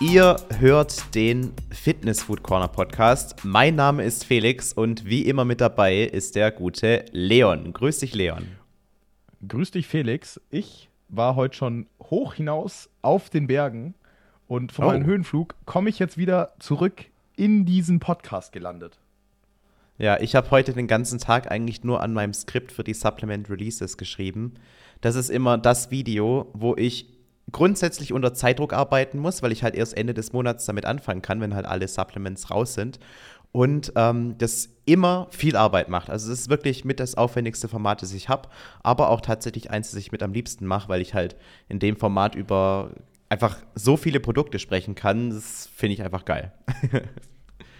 Ihr hört den Fitness Food Corner Podcast. Mein Name ist Felix und wie immer mit dabei ist der gute Leon. Grüß dich, Leon. Grüß dich, Felix. Ich war heute schon hoch hinaus auf den Bergen und von oh. meinem Höhenflug komme ich jetzt wieder zurück in diesen Podcast gelandet. Ja, ich habe heute den ganzen Tag eigentlich nur an meinem Skript für die Supplement Releases geschrieben. Das ist immer das Video, wo ich grundsätzlich unter Zeitdruck arbeiten muss, weil ich halt erst Ende des Monats damit anfangen kann, wenn halt alle Supplements raus sind. Und ähm, das immer viel Arbeit macht. Also es ist wirklich mit das aufwendigste Format, das ich habe, aber auch tatsächlich eins, das ich mit am liebsten mache, weil ich halt in dem Format über einfach so viele Produkte sprechen kann. Das finde ich einfach geil.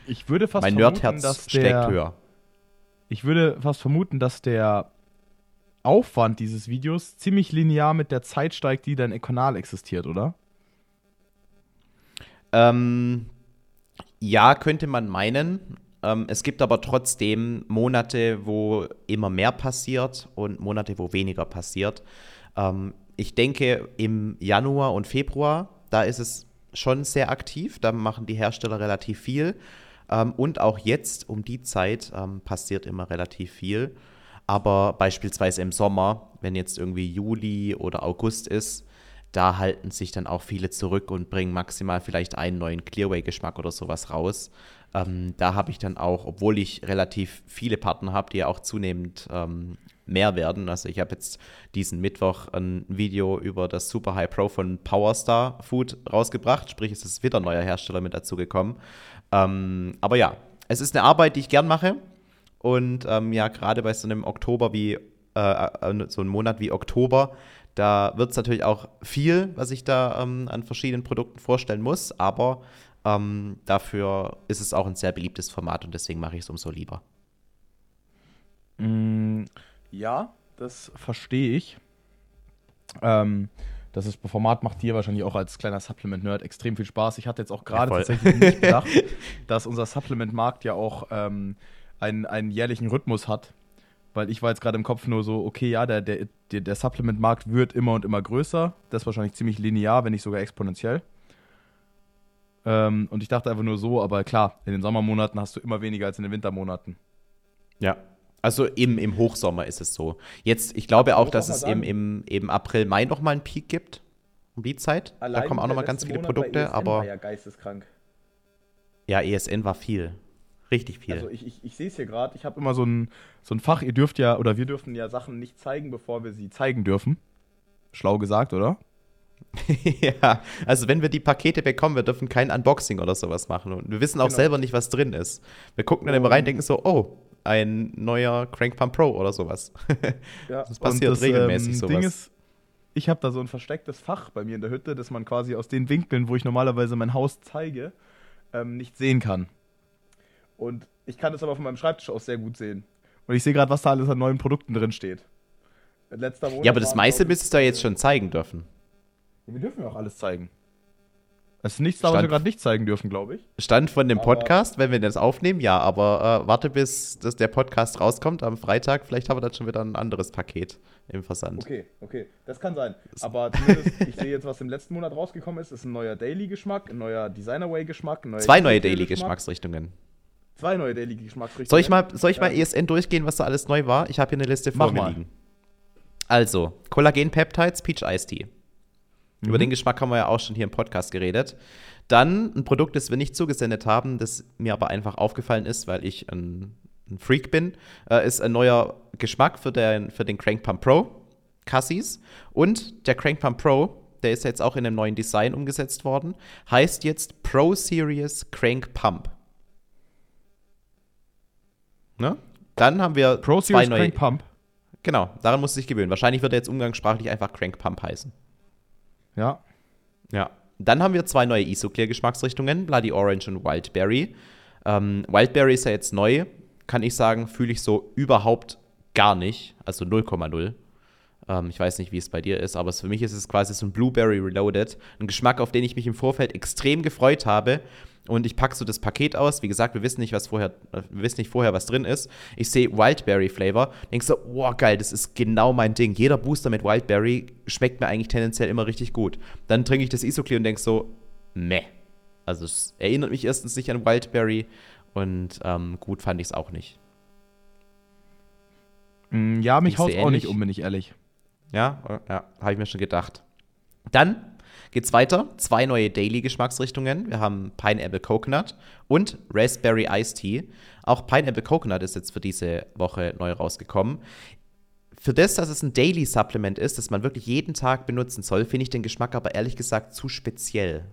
ich würde fast mein vermuten, dass der, höher. Ich würde fast vermuten, dass der Aufwand dieses Videos ziemlich linear mit der Zeit steigt, die dein Kanal existiert, oder? Ähm, ja, könnte man meinen. Ähm, es gibt aber trotzdem Monate, wo immer mehr passiert und Monate, wo weniger passiert. Ähm, ich denke, im Januar und Februar, da ist es schon sehr aktiv. Da machen die Hersteller relativ viel. Ähm, und auch jetzt um die Zeit ähm, passiert immer relativ viel. Aber beispielsweise im Sommer, wenn jetzt irgendwie Juli oder August ist, da halten sich dann auch viele zurück und bringen maximal vielleicht einen neuen Clearway-Geschmack oder sowas raus. Ähm, da habe ich dann auch, obwohl ich relativ viele Partner habe, die ja auch zunehmend ähm, mehr werden. Also ich habe jetzt diesen Mittwoch ein Video über das Super High Pro von Powerstar Food rausgebracht. Sprich, es ist wieder ein neuer Hersteller mit dazu gekommen. Ähm, aber ja, es ist eine Arbeit, die ich gern mache. Und ähm, ja, gerade bei so einem Oktober wie, äh, äh, so einem Monat wie Oktober, da wird es natürlich auch viel, was ich da ähm, an verschiedenen Produkten vorstellen muss, aber ähm, dafür ist es auch ein sehr beliebtes Format und deswegen mache ich es umso lieber. Mm, ja, das verstehe ich. Ähm, das ist, Format macht dir wahrscheinlich auch als kleiner Supplement-Nerd extrem viel Spaß. Ich hatte jetzt auch gerade ja, tatsächlich nicht gedacht, dass unser Supplement-Markt ja auch ähm, einen, einen jährlichen Rhythmus hat. Weil ich war jetzt gerade im Kopf nur so, okay, ja, der, der, der, der Supplement-Markt wird immer und immer größer. Das ist wahrscheinlich ziemlich linear, wenn nicht sogar exponentiell. Ähm, und ich dachte einfach nur so, aber klar, in den Sommermonaten hast du immer weniger als in den Wintermonaten. Ja, also im, im Hochsommer ist es so. Jetzt, ich glaube auch, dass es im, im, im April, Mai nochmal einen Peak gibt. Um die Zeit. Allein da kommen auch nochmal ganz viele Monat Produkte, ESN aber. War ja geisteskrank. Ja, ESN war viel. Richtig viel. Also ich, ich, ich sehe es hier gerade, ich habe immer so ein, so ein Fach, ihr dürft ja, oder wir dürfen ja Sachen nicht zeigen, bevor wir sie zeigen dürfen. Schlau gesagt, oder? ja, also wenn wir die Pakete bekommen, wir dürfen kein Unboxing oder sowas machen. Und wir wissen auch genau. selber nicht, was drin ist. Wir gucken dann immer rein und denken so, oh, ein neuer Crank Pump Pro oder sowas. ja, das passiert das, regelmäßig ähm, sowas. Ding ist, ich habe da so ein verstecktes Fach bei mir in der Hütte, das man quasi aus den Winkeln, wo ich normalerweise mein Haus zeige, ähm, nicht sehen kann. Und ich kann das aber von meinem Schreibtisch aus sehr gut sehen. Und ich sehe gerade, was da alles an neuen Produkten drin steht. Letzter Monat ja, aber das meiste müsstest du da jetzt schon zeigen dürfen. Ja, wir dürfen ja auch alles zeigen. Es ist nichts, was wir gerade nicht zeigen dürfen, glaube ich. Stand von dem Podcast, aber wenn wir das aufnehmen, ja, aber äh, warte, bis dass der Podcast rauskommt am Freitag. Vielleicht haben wir dann schon wieder ein anderes Paket im Versand. Okay, okay, das kann sein. Aber zumindest, ich sehe jetzt, was im letzten Monat rausgekommen ist, ist ein neuer Daily-Geschmack, ein neuer Designer-Way-Geschmack. Zwei neue Daily-Geschmacksrichtungen. Zwei neue Daily Geschmacksrichtungen. Soll ich mal, soll ich mal ESN durchgehen, was da alles neu war? Ich habe hier eine Liste vor Mach mir mal. liegen. Also, Kollagen Peptides, Peach Ice Tea. Mhm. Über den Geschmack haben wir ja auch schon hier im Podcast geredet. Dann ein Produkt, das wir nicht zugesendet haben, das mir aber einfach aufgefallen ist, weil ich ein, ein Freak bin, äh, ist ein neuer Geschmack für den, für den Crank Pump Pro, Cassis. Und der Crank Pump Pro, der ist jetzt auch in einem neuen Design umgesetzt worden, heißt jetzt Pro Series Crank Pump. Ne? Dann haben wir Pro zwei neue. Crank Pump. Genau, daran muss sich gewöhnen. Wahrscheinlich wird er jetzt umgangssprachlich einfach Crank Pump heißen. Ja. Ja. Dann haben wir zwei neue Isoclear-Geschmacksrichtungen, Bloody Orange und Wildberry. Ähm, Wildberry ist ja jetzt neu, kann ich sagen, fühle ich so überhaupt gar nicht, also 0,0. Ähm, ich weiß nicht, wie es bei dir ist, aber für mich ist es quasi so ein Blueberry Reloaded. Ein Geschmack, auf den ich mich im Vorfeld extrem gefreut habe und ich packe so das Paket aus. Wie gesagt, wir wissen nicht, was vorher, wir wissen nicht vorher, was drin ist. Ich sehe Wildberry Flavor, denkst so, wow, geil, das ist genau mein Ding. Jeder Booster mit Wildberry schmeckt mir eigentlich tendenziell immer richtig gut. Dann trinke ich das Isoclear und denk so, meh. Also es erinnert mich erstens nicht an Wildberry und ähm, gut fand ich es auch nicht. Mm, ja, mich haut auch nicht um, bin ich ehrlich. Ja, ja, habe ich mir schon gedacht. Dann geht's weiter. Zwei neue Daily-Geschmacksrichtungen. Wir haben Pineapple Coconut und Raspberry Iced Tea. Auch Pineapple Coconut ist jetzt für diese Woche neu rausgekommen. Für das, dass es ein Daily Supplement ist, das man wirklich jeden Tag benutzen soll, finde ich den Geschmack aber ehrlich gesagt zu speziell.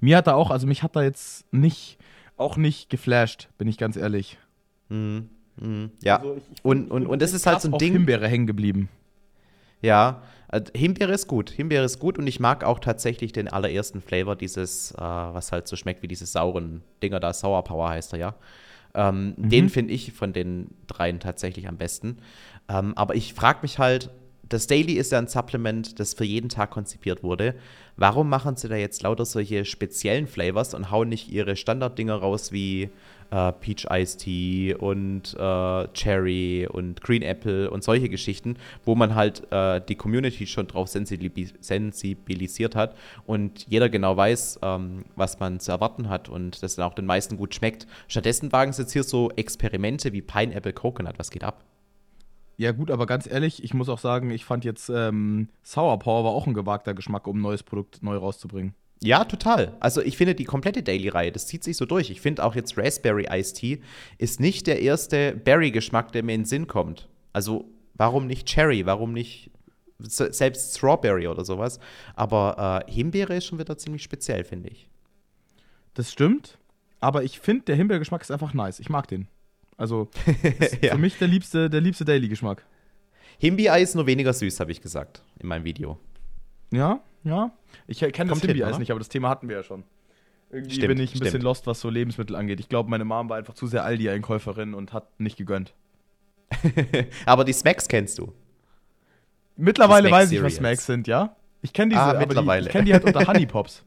Mir hat er auch, also mich hat er jetzt nicht, auch nicht geflasht, bin ich ganz ehrlich. Mhm. Mhm. Ja. Also ich, ich und, und, und das ist halt so ein Ding. Himbeere hängen geblieben. Ja, also Himbeere ist gut. Himbeere ist gut und ich mag auch tatsächlich den allerersten Flavor, dieses, äh, was halt so schmeckt wie diese sauren Dinger da. Sour Power heißt er ja. Ähm, mhm. Den finde ich von den dreien tatsächlich am besten. Ähm, aber ich frage mich halt, das Daily ist ja ein Supplement, das für jeden Tag konzipiert wurde. Warum machen sie da jetzt lauter solche speziellen Flavors und hauen nicht ihre Standarddinger raus wie äh, Peach Iced Tea und äh, Cherry und Green Apple und solche Geschichten, wo man halt äh, die Community schon drauf sensibilisiert hat und jeder genau weiß, ähm, was man zu erwarten hat und das dann auch den meisten gut schmeckt. Stattdessen wagen sie jetzt hier so Experimente wie Pineapple Coconut. Was geht ab? Ja, gut, aber ganz ehrlich, ich muss auch sagen, ich fand jetzt ähm, Sour Power war auch ein gewagter Geschmack, um ein neues Produkt neu rauszubringen. Ja, total. Also ich finde die komplette Daily-Reihe, das zieht sich so durch. Ich finde auch jetzt Raspberry Iced Tea ist nicht der erste Berry-Geschmack, der mir in den Sinn kommt. Also warum nicht Cherry, warum nicht selbst Strawberry oder sowas. Aber äh, Himbeere ist schon wieder ziemlich speziell, finde ich. Das stimmt, aber ich finde, der Himbeergeschmack ist einfach nice. Ich mag den. Also ja. für mich der liebste, der liebste Daily-Geschmack. Himbeer ist nur weniger süß, habe ich gesagt in meinem Video. Ja, ja. Ich kenne das Himbeereis nicht, aber das Thema hatten wir ja schon. Irgendwie stimmt, bin ich ein stimmt. bisschen lost, was so Lebensmittel angeht. Ich glaube, meine Mom war einfach zu sehr Aldi-Einkäuferin und hat nicht gegönnt. aber die Smacks kennst du. Mittlerweile weiß ich, was Smacks sind, ja? Ich kenne diese, ah, mittlerweile. Die, ich kenne die halt unter Honey Pops.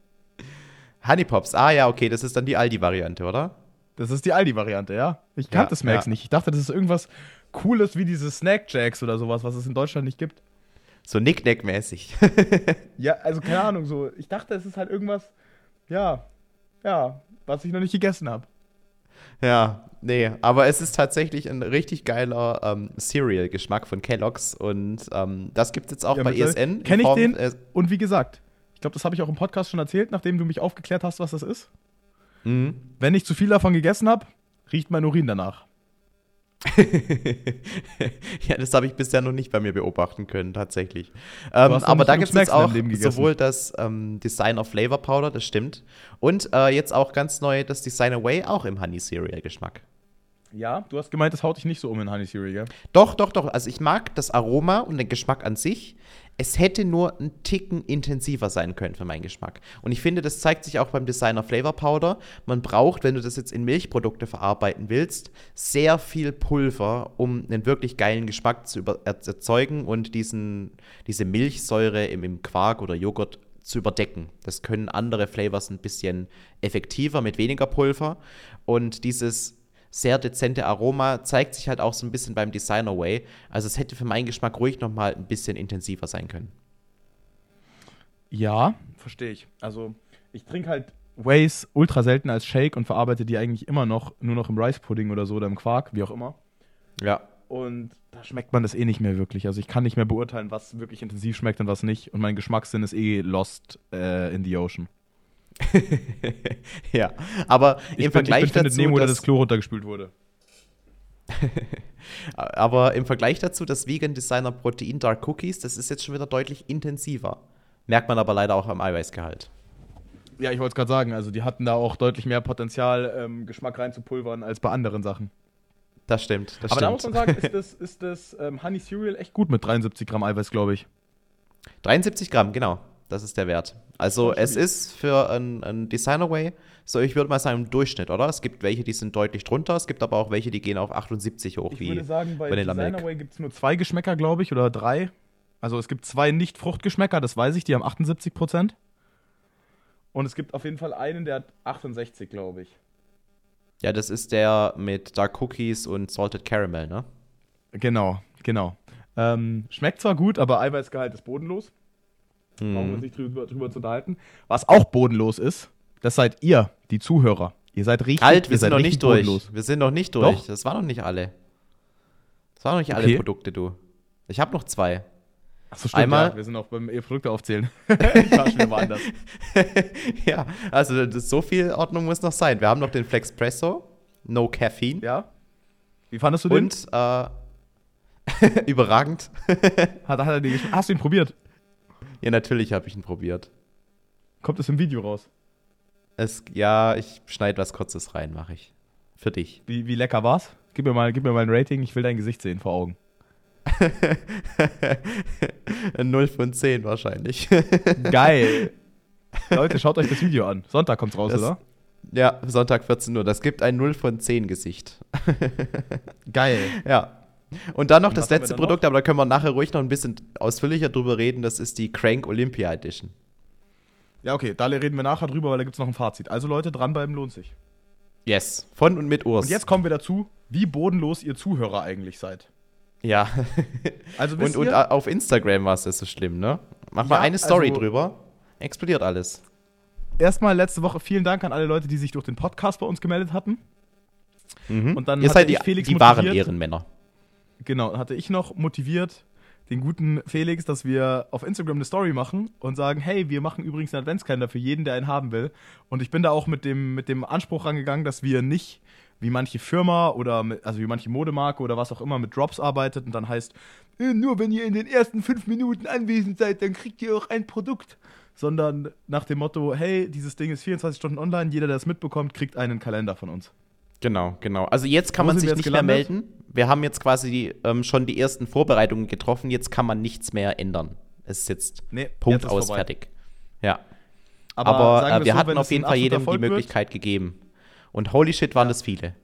Honey Pops, ah ja, okay, das ist dann die Aldi-Variante, oder? Das ist die Aldi-Variante, ja. Ich kannte ja, Smacks ja. nicht. Ich dachte, das ist irgendwas Cooles wie diese Snack Jacks oder sowas, was es in Deutschland nicht gibt. So Nicknack-mäßig. ja, also keine Ahnung, so. Ich dachte, es ist halt irgendwas, ja, ja, was ich noch nicht gegessen habe. Ja, nee, aber es ist tatsächlich ein richtig geiler ähm, Cereal-Geschmack von Kellogg's und ähm, das gibt es jetzt auch ja, bei ESN. Kenne ich den? Äh, und wie gesagt, ich glaube, das habe ich auch im Podcast schon erzählt, nachdem du mich aufgeklärt hast, was das ist. Mhm. Wenn ich zu viel davon gegessen habe, riecht mein Urin danach. ja, das habe ich bisher noch nicht bei mir beobachten können, tatsächlich. Ähm, aber da gibt es auch sowohl das ähm, Designer Flavor Powder, das stimmt, und äh, jetzt auch ganz neu das Designer Way, auch im Honey Cereal Geschmack. Ja, du hast gemeint, das haut dich nicht so um in Honey Cereal, gell? Doch, doch, doch. Also ich mag das Aroma und den Geschmack an sich. Es hätte nur ein Ticken intensiver sein können für meinen Geschmack. Und ich finde, das zeigt sich auch beim Designer Flavor Powder. Man braucht, wenn du das jetzt in Milchprodukte verarbeiten willst, sehr viel Pulver, um einen wirklich geilen Geschmack zu erzeugen und diesen, diese Milchsäure im, im Quark oder Joghurt zu überdecken. Das können andere Flavors ein bisschen effektiver mit weniger Pulver. Und dieses sehr dezente Aroma, zeigt sich halt auch so ein bisschen beim Designer Way. Also es hätte für meinen Geschmack ruhig noch mal ein bisschen intensiver sein können. Ja, verstehe ich. Also ich trinke halt Ways ultra selten als Shake und verarbeite die eigentlich immer noch nur noch im Rice Pudding oder so oder im Quark, wie auch immer. Ja. Und da schmeckt man das eh nicht mehr wirklich. Also ich kann nicht mehr beurteilen, was wirklich intensiv schmeckt und was nicht. Und mein Geschmackssinn ist eh lost äh, in the ocean. ja, aber ich im bin, Vergleich ich bin dazu, Nemo, dass das Klo runtergespült wurde. aber im Vergleich dazu, das Vegan Designer Protein Dark Cookies, das ist jetzt schon wieder deutlich intensiver. Merkt man aber leider auch am Eiweißgehalt. Ja, ich wollte es gerade sagen, also die hatten da auch deutlich mehr Potenzial, ähm, Geschmack reinzupulvern als bei anderen Sachen. Das stimmt, das aber stimmt. da muss man sagen, ist das, ist das ähm, Honey Cereal echt gut mit 73 Gramm Eiweiß, glaube ich. 73 Gramm, genau. Das ist der Wert. Also es ist für ein, ein Designer Way, so ich würde mal sagen, im Durchschnitt, oder? Es gibt welche, die sind deutlich drunter, es gibt aber auch welche, die gehen auf 78 hoch. Ich wie würde sagen, bei Vanilla Designer Way gibt es nur zwei Geschmäcker, glaube ich, oder drei. Also es gibt zwei Nicht-Fruchtgeschmäcker, das weiß ich, die haben 78 Prozent. Und es gibt auf jeden Fall einen, der hat 68, glaube ich. Ja, das ist der mit Dark Cookies und Salted Caramel, ne? Genau, genau. Ähm, schmeckt zwar gut, aber Eiweißgehalt ist bodenlos. Mhm. Brauchen wir uns nicht drüber, drüber zu unterhalten. Was auch bodenlos ist, das seid ihr, die Zuhörer. Ihr seid richtig. Halt, wir sind noch nicht durch. Bodenlos. Wir sind noch nicht durch. Doch? Das waren noch nicht alle. Das waren noch nicht okay. alle Produkte, du. Ich habe noch zwei. Achso, stimmt, Einmal, ja, wir sind auch beim Produkte aufzählen. ich war schon woanders. ja, also das, so viel Ordnung muss noch sein. Wir haben noch den Flexpresso, No Caffeine. Ja. Wie fandest du den? Und äh, überragend. hat, hat er die Hast du ihn probiert? Ja, natürlich habe ich ihn probiert. Kommt es im Video raus? Es, ja, ich schneide was Kurzes rein, mache ich. Für dich. Wie, wie lecker war's? Gib mir, mal, gib mir mal ein Rating, ich will dein Gesicht sehen vor Augen. 0 von 10 wahrscheinlich. Geil. Leute, schaut euch das Video an. Sonntag kommt's raus, das, oder? Ja, Sonntag 14 Uhr. Das gibt ein 0 von 10 Gesicht. Geil. Ja. Und dann noch Und das letzte Produkt, noch? aber da können wir nachher ruhig noch ein bisschen ausführlicher drüber reden. Das ist die Crank Olympia Edition. Ja, okay, da reden wir nachher drüber, weil da gibt es noch ein Fazit. Also Leute, dranbleiben lohnt sich. Yes, von und mit Urs. Und jetzt kommen wir dazu, wie bodenlos ihr Zuhörer eigentlich seid. Ja. Also und, und auf Instagram war es so schlimm, ne? Mach ja, mal eine Story also, drüber. Explodiert alles. Erstmal letzte Woche vielen Dank an alle Leute, die sich durch den Podcast bei uns gemeldet hatten. Mhm. Und dann Ihr seid die, Felix die wahren Ehrenmänner. Genau, hatte ich noch motiviert, den guten Felix, dass wir auf Instagram eine Story machen und sagen, hey, wir machen übrigens einen Adventskalender für jeden, der einen haben will. Und ich bin da auch mit dem, mit dem Anspruch rangegangen, dass wir nicht wie manche Firma oder mit, also wie manche Modemarke oder was auch immer mit Drops arbeitet und dann heißt, äh, nur wenn ihr in den ersten fünf Minuten anwesend seid, dann kriegt ihr auch ein Produkt. Sondern nach dem Motto, hey, dieses Ding ist 24 Stunden online, jeder, der es mitbekommt, kriegt einen Kalender von uns. Genau, genau. Also jetzt kann Wo man sich nicht gelandet? mehr melden. Wir haben jetzt quasi ähm, schon die ersten Vorbereitungen getroffen. Jetzt kann man nichts mehr ändern. Es ist jetzt nee, Punkt jetzt aus, vorbei. fertig. Ja. Aber, Aber äh, wir so, hatten auf jeden Fall jedem die Möglichkeit wird, gegeben. Und holy shit, waren ja. das viele.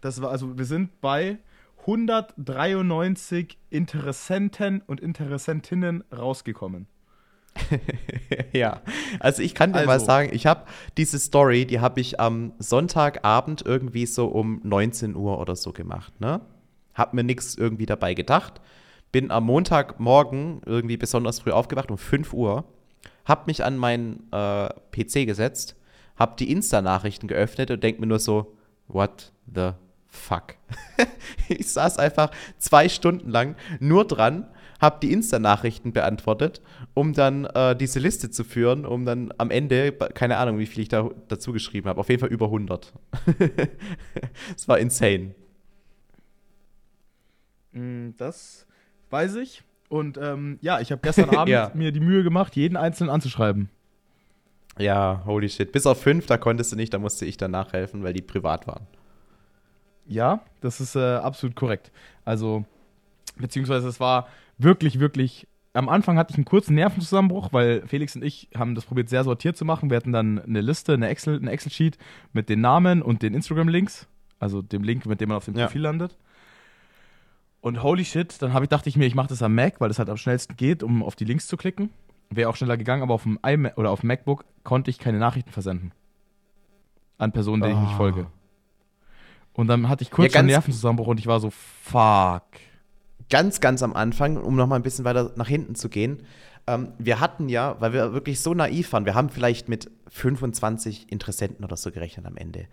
Das war, also wir sind bei 193 Interessenten und Interessentinnen rausgekommen. ja, also ich kann dir also. mal sagen, ich habe diese Story, die habe ich am Sonntagabend irgendwie so um 19 Uhr oder so gemacht, ne? Hab mir nichts irgendwie dabei gedacht. Bin am Montagmorgen irgendwie besonders früh aufgewacht um 5 Uhr, hab mich an meinen äh, PC gesetzt, hab die Insta-Nachrichten geöffnet und denk mir nur so, what the fuck? ich saß einfach zwei Stunden lang nur dran, hab die Insta-Nachrichten beantwortet, um dann äh, diese Liste zu führen, um dann am Ende, keine Ahnung, wie viel ich da dazu geschrieben habe, auf jeden Fall über 100. Es war insane. Mm, das weiß ich. Und ähm, ja, ich habe gestern Abend ja. mir die Mühe gemacht, jeden einzelnen anzuschreiben. Ja, holy shit. Bis auf fünf, da konntest du nicht, da musste ich dann nachhelfen, weil die privat waren. Ja, das ist äh, absolut korrekt. Also, beziehungsweise es war wirklich, wirklich. Am Anfang hatte ich einen kurzen Nervenzusammenbruch, weil Felix und ich haben das probiert, sehr sortiert zu machen. Wir hatten dann eine Liste, eine Excel, ein Excel-Sheet mit den Namen und den Instagram-Links, also dem Link, mit dem man auf dem ja. Profil landet. Und holy shit, dann habe ich dachte ich mir, ich mache das am Mac, weil das halt am schnellsten geht, um auf die Links zu klicken. Wäre auch schneller gegangen, aber auf dem iMac oder auf dem MacBook konnte ich keine Nachrichten versenden. An Personen, denen oh. ich nicht ah. folge. Und dann hatte ich kurz ja, einen Nervenzusammenbruch und ich war so, fuck. Ganz, ganz am Anfang, um nochmal ein bisschen weiter nach hinten zu gehen. Ähm, wir hatten ja, weil wir wirklich so naiv waren, wir haben vielleicht mit 25 Interessenten oder so gerechnet am Ende.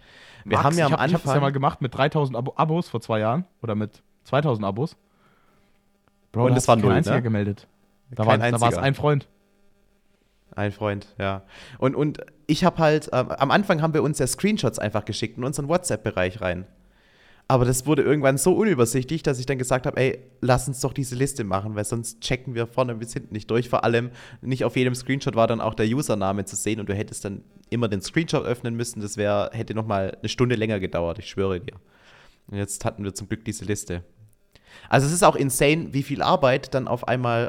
Wir Max, haben ja am ich hab, Anfang. Ich habe das ja mal gemacht mit 3000 Abo Abos vor zwei Jahren oder mit 2000 Abos. Bro, und das war null, einziger ne? gemeldet. Da war, da war es ein Freund. Ein Freund, ja. Und, und ich habe halt, äh, am Anfang haben wir uns ja Screenshots einfach geschickt in unseren WhatsApp-Bereich rein. Aber das wurde irgendwann so unübersichtlich, dass ich dann gesagt habe, ey, lass uns doch diese Liste machen, weil sonst checken wir vorne bis hinten nicht durch. Vor allem nicht auf jedem Screenshot war dann auch der Username zu sehen und du hättest dann immer den Screenshot öffnen müssen. Das wär, hätte noch mal eine Stunde länger gedauert, ich schwöre dir. Und jetzt hatten wir zum Glück diese Liste. Also es ist auch insane, wie viel Arbeit dann auf einmal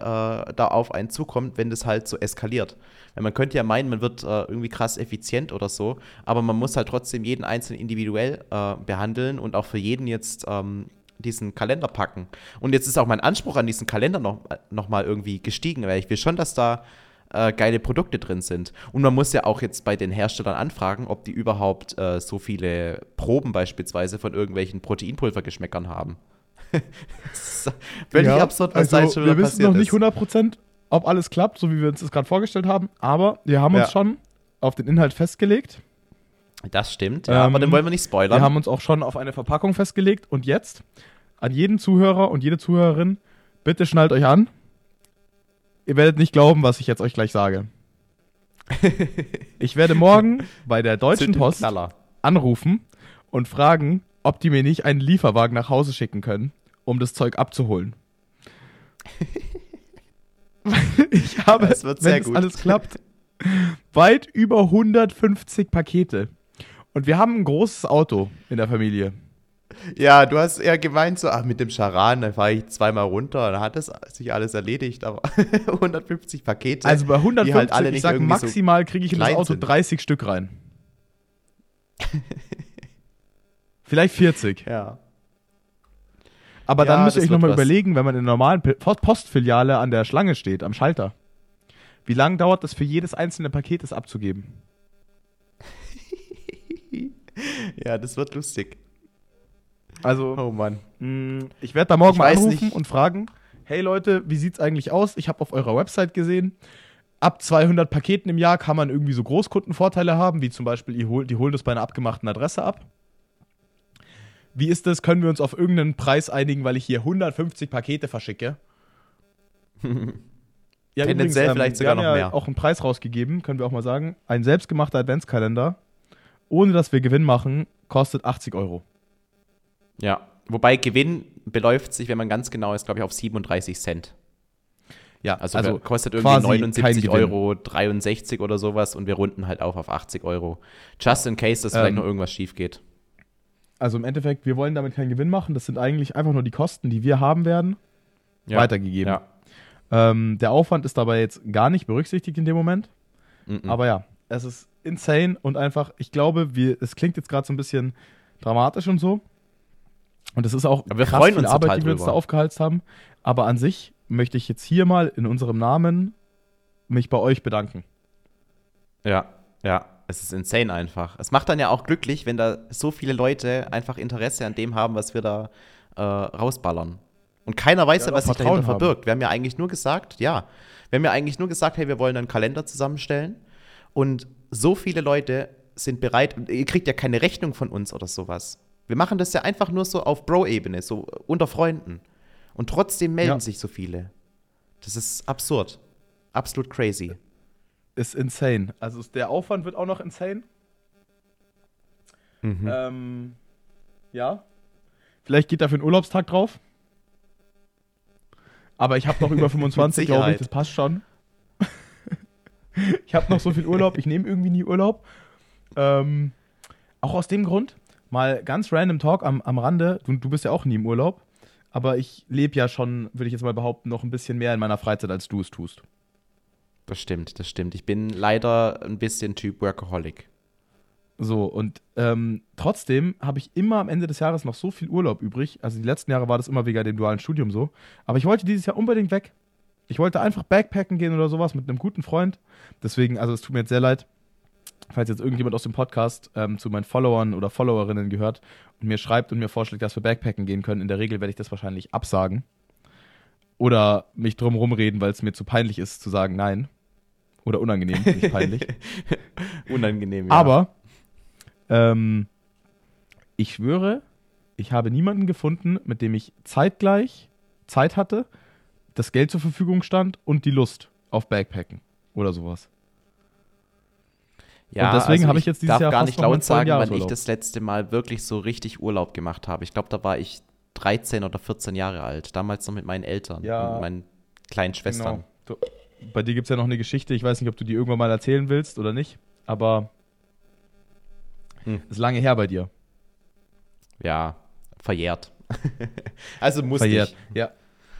äh, da auf einen zukommt, wenn das halt so eskaliert. Weil man könnte ja meinen, man wird äh, irgendwie krass effizient oder so, aber man muss halt trotzdem jeden Einzelnen individuell äh, behandeln und auch für jeden jetzt ähm, diesen Kalender packen. Und jetzt ist auch mein Anspruch an diesen Kalender noch, noch mal irgendwie gestiegen, weil ich will schon, dass da äh, geile Produkte drin sind. Und man muss ja auch jetzt bei den Herstellern anfragen, ob die überhaupt äh, so viele Proben beispielsweise von irgendwelchen Proteinpulvergeschmäckern haben. völlig ja, absurd, was also, da schon wieder Wir wissen noch nicht 100%, ob alles klappt, so wie wir uns das gerade vorgestellt haben. Aber wir haben uns ja. schon auf den Inhalt festgelegt. Das stimmt, ja, ähm, aber den wollen wir nicht spoilern. Wir haben uns auch schon auf eine Verpackung festgelegt. Und jetzt an jeden Zuhörer und jede Zuhörerin, bitte schnallt euch an. Ihr werdet nicht glauben, was ich jetzt euch gleich sage. ich werde morgen bei der Deutschen Post anrufen und fragen, ob die mir nicht einen Lieferwagen nach Hause schicken können, um das Zeug abzuholen. ich habe, das wird wenn es alles klappt, weit über 150 Pakete. Und wir haben ein großes Auto in der Familie. Ja, du hast eher gemeint, so, ach, mit dem Charan, dann fahre ich zweimal runter, dann hat das sich alles erledigt, aber 150 Pakete. Also bei 150, halt alle ich sag, maximal kriege ich in das Auto sind. 30 Stück rein. Vielleicht 40. Ja. Aber ja, dann müsst ihr euch nochmal überlegen, wenn man in der normalen Postfiliale an der Schlange steht, am Schalter. Wie lange dauert das für jedes einzelne Paket, das abzugeben? ja, das wird lustig. Also, oh Mann. Mh, mm, ich werde da morgen ich mal anrufen nicht. und fragen, hey Leute, wie sieht's eigentlich aus? Ich habe auf eurer Website gesehen, ab 200 Paketen im Jahr kann man irgendwie so Großkundenvorteile haben, wie zum Beispiel, die holen das bei einer abgemachten Adresse ab. Wie ist das? Können wir uns auf irgendeinen Preis einigen, weil ich hier 150 Pakete verschicke? ja, Tendenziell übrigens, ähm, vielleicht sogar noch ja mehr. auch einen Preis rausgegeben, können wir auch mal sagen. Ein selbstgemachter Adventskalender, ohne dass wir Gewinn machen, kostet 80 Euro. Ja, wobei Gewinn beläuft sich, wenn man ganz genau ist, glaube ich, auf 37 Cent. Ja, also, also kostet irgendwie 79 Euro 63 oder sowas und wir runden halt auch auf 80 Euro. Just in case, dass ähm, vielleicht noch irgendwas schief geht. Also im Endeffekt, wir wollen damit keinen Gewinn machen. Das sind eigentlich einfach nur die Kosten, die wir haben werden, ja. weitergegeben. Ja. Ähm, der Aufwand ist dabei jetzt gar nicht berücksichtigt in dem Moment. -mm. Aber ja, es ist insane und einfach, ich glaube, wir, es klingt jetzt gerade so ein bisschen dramatisch und so. Und es ist auch aber wir krass freuen uns Arbeit, die wir uns da aufgehalst haben. Aber an sich möchte ich jetzt hier mal in unserem Namen mich bei euch bedanken. Ja, ja, es ist insane einfach. Es macht dann ja auch glücklich, wenn da so viele Leute einfach Interesse an dem haben, was wir da äh, rausballern. Und keiner weiß ja, was sich dahinter haben. verbirgt. Wir haben ja eigentlich nur gesagt, ja, wir haben ja eigentlich nur gesagt, hey, wir wollen einen Kalender zusammenstellen. Und so viele Leute sind bereit, ihr kriegt ja keine Rechnung von uns oder sowas. Wir machen das ja einfach nur so auf Bro-Ebene, so unter Freunden. Und trotzdem melden ja. sich so viele. Das ist absurd. Absolut crazy. Ist insane. Also der Aufwand wird auch noch insane. Mhm. Ähm, ja. Vielleicht geht dafür ein Urlaubstag drauf. Aber ich habe noch über 25, glaube ich, das passt schon. ich habe noch so viel Urlaub, ich nehme irgendwie nie Urlaub. Ähm, auch aus dem Grund, mal ganz random Talk am, am Rande. Du, du bist ja auch nie im Urlaub, aber ich lebe ja schon, würde ich jetzt mal behaupten, noch ein bisschen mehr in meiner Freizeit, als du es tust. Das stimmt, das stimmt. Ich bin leider ein bisschen Typ Workaholic. So, und ähm, trotzdem habe ich immer am Ende des Jahres noch so viel Urlaub übrig. Also die letzten Jahre war das immer wegen dem dualen Studium so. Aber ich wollte dieses Jahr unbedingt weg. Ich wollte einfach Backpacken gehen oder sowas mit einem guten Freund. Deswegen, also es tut mir jetzt sehr leid falls jetzt irgendjemand aus dem Podcast ähm, zu meinen Followern oder Followerinnen gehört und mir schreibt und mir vorschlägt, dass wir Backpacken gehen können, in der Regel werde ich das wahrscheinlich absagen. Oder mich drum rumreden, weil es mir zu peinlich ist, zu sagen nein. Oder unangenehm, nicht peinlich. unangenehm, ja. Aber ähm, ich schwöre, ich habe niemanden gefunden, mit dem ich zeitgleich Zeit hatte, das Geld zur Verfügung stand und die Lust auf Backpacken oder sowas. Ja, und deswegen also habe ich jetzt dieses darf Jahr gar nicht laut sagen, wann ich das letzte Mal wirklich so richtig Urlaub gemacht habe. Ich glaube, da war ich 13 oder 14 Jahre alt. Damals noch mit meinen Eltern ja, und meinen kleinen Schwestern. Genau. Bei dir gibt es ja noch eine Geschichte. Ich weiß nicht, ob du die irgendwann mal erzählen willst oder nicht, aber hm. ist lange her bei dir. Ja, verjährt. also muss verjährt. Ich. Ja.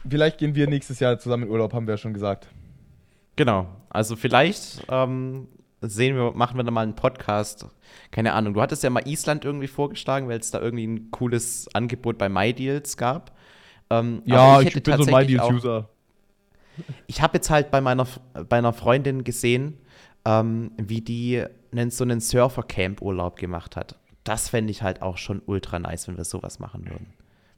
Vielleicht gehen wir nächstes Jahr zusammen in Urlaub, haben wir ja schon gesagt. Genau. Also vielleicht ähm, sehen wir, machen wir dann mal einen Podcast. Keine Ahnung, du hattest ja mal Island irgendwie vorgeschlagen, weil es da irgendwie ein cooles Angebot bei MyDeals gab. Ähm, ja, ich, ich bin so ein MyDeals-User. Ich habe jetzt halt bei meiner, bei einer Freundin gesehen, ähm, wie die einen, so einen Surfer-Camp-Urlaub gemacht hat. Das fände ich halt auch schon ultra nice, wenn wir sowas machen würden.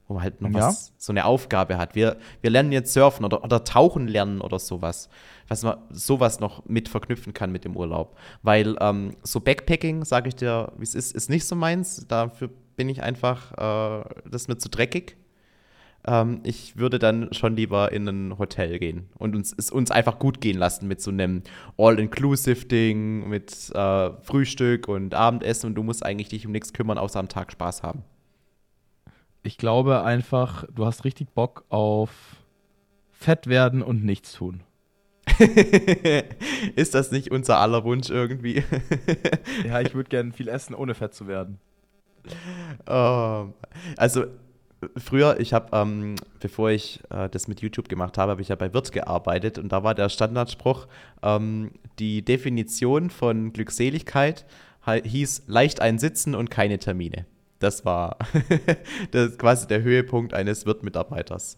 wo man halt noch ja. was, so eine Aufgabe hat. Wir, wir lernen jetzt surfen oder, oder tauchen lernen oder sowas. Was man sowas noch mit verknüpfen kann mit dem Urlaub. Weil ähm, so Backpacking, sage ich dir, wie es ist, ist nicht so meins. Dafür bin ich einfach, äh, das ist mir zu dreckig. Ähm, ich würde dann schon lieber in ein Hotel gehen und uns, es uns einfach gut gehen lassen mit so einem All-Inclusive-Ding, mit äh, Frühstück und Abendessen und du musst eigentlich dich um nichts kümmern, außer am Tag Spaß haben. Ich glaube einfach, du hast richtig Bock auf fett werden und nichts tun. Ist das nicht unser aller Wunsch irgendwie? ja, ich würde gerne viel essen, ohne fett zu werden. Oh, also früher, ich habe, ähm, bevor ich äh, das mit YouTube gemacht habe, habe ich ja bei Wirt gearbeitet und da war der Standardspruch, ähm, die Definition von Glückseligkeit hieß leicht einsitzen und keine Termine. Das war das quasi der Höhepunkt eines Wirt-Mitarbeiters.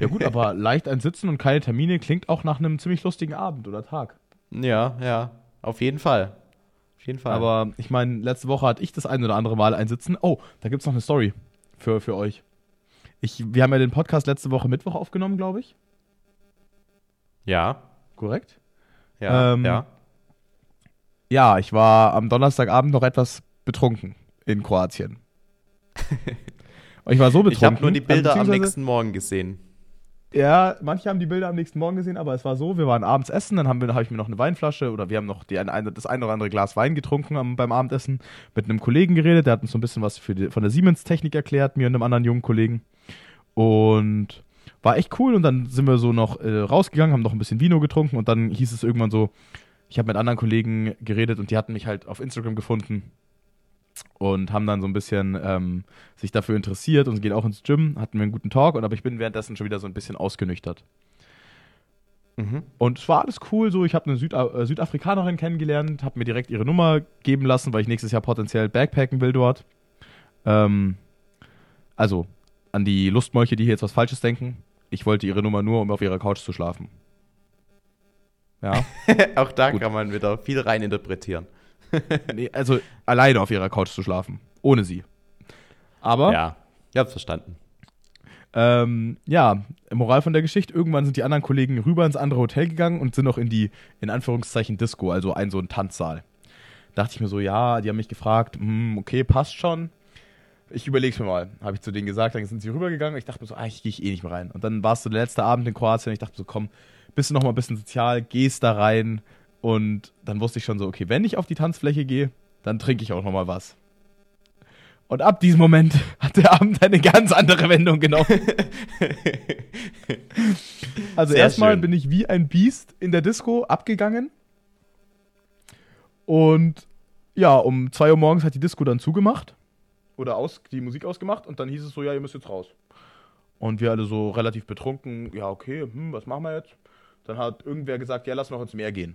Ja gut, aber leicht einsitzen und keine Termine klingt auch nach einem ziemlich lustigen Abend oder Tag. Ja, ja, auf jeden Fall. Auf jeden Fall. Aber ich meine, letzte Woche hatte ich das ein oder andere Mal einsitzen. Oh, da gibt es noch eine Story für, für euch. Ich, wir haben ja den Podcast letzte Woche Mittwoch aufgenommen, glaube ich. Ja. Korrekt? Ja, ähm, ja. Ja, ich war am Donnerstagabend noch etwas betrunken in Kroatien. ich war so betrunken. Ich habe nur die Bilder am nächsten Morgen gesehen. Ja, manche haben die Bilder am nächsten Morgen gesehen, aber es war so, wir waren abends essen, dann habe hab ich mir noch eine Weinflasche oder wir haben noch die, ein, das ein oder andere Glas Wein getrunken am, beim Abendessen, mit einem Kollegen geredet, der hat uns so ein bisschen was die, von der Siemens-Technik erklärt, mir und einem anderen jungen Kollegen. Und war echt cool und dann sind wir so noch äh, rausgegangen, haben noch ein bisschen Vino getrunken und dann hieß es irgendwann so, ich habe mit anderen Kollegen geredet und die hatten mich halt auf Instagram gefunden und haben dann so ein bisschen ähm, sich dafür interessiert und gehen auch ins Gym, hatten wir einen guten Talk, und aber ich bin währenddessen schon wieder so ein bisschen ausgenüchtert. Mhm. Und es war alles cool, so ich habe eine Süda äh, Südafrikanerin kennengelernt, habe mir direkt ihre Nummer geben lassen, weil ich nächstes Jahr potenziell Backpacken will dort. Ähm, also an die Lustmolche, die hier jetzt was Falsches denken. Ich wollte ihre Nummer nur, um auf ihrer Couch zu schlafen. Ja. auch da Gut. kann man wieder viel reininterpretieren. nee, also alleine auf ihrer Couch zu schlafen. Ohne sie. Aber. Ja, ich hab's verstanden. Ähm, ja, Moral von der Geschichte, irgendwann sind die anderen Kollegen rüber ins andere Hotel gegangen und sind noch in die, in Anführungszeichen, Disco, also ein so ein Tanzsaal. Dachte ich mir so, ja, die haben mich gefragt, hm, okay, passt schon. Ich überleg's mir mal, habe ich zu denen gesagt, dann sind sie rübergegangen. Ich dachte mir so, ah, ich gehe eh nicht mehr rein. Und dann war es so der letzte Abend in Kroatien und ich dachte so, komm, bist du noch mal ein bisschen sozial, gehst da rein, und dann wusste ich schon so, okay, wenn ich auf die Tanzfläche gehe, dann trinke ich auch noch mal was. Und ab diesem Moment hat der Abend eine ganz andere Wendung genommen. also erstmal bin ich wie ein Biest in der Disco abgegangen. Und ja, um 2 Uhr morgens hat die Disco dann zugemacht. Oder aus, die Musik ausgemacht. Und dann hieß es so, ja, ihr müsst jetzt raus. Und wir alle so relativ betrunken, ja, okay, hm, was machen wir jetzt? Dann hat irgendwer gesagt, ja, lass noch ins Meer gehen.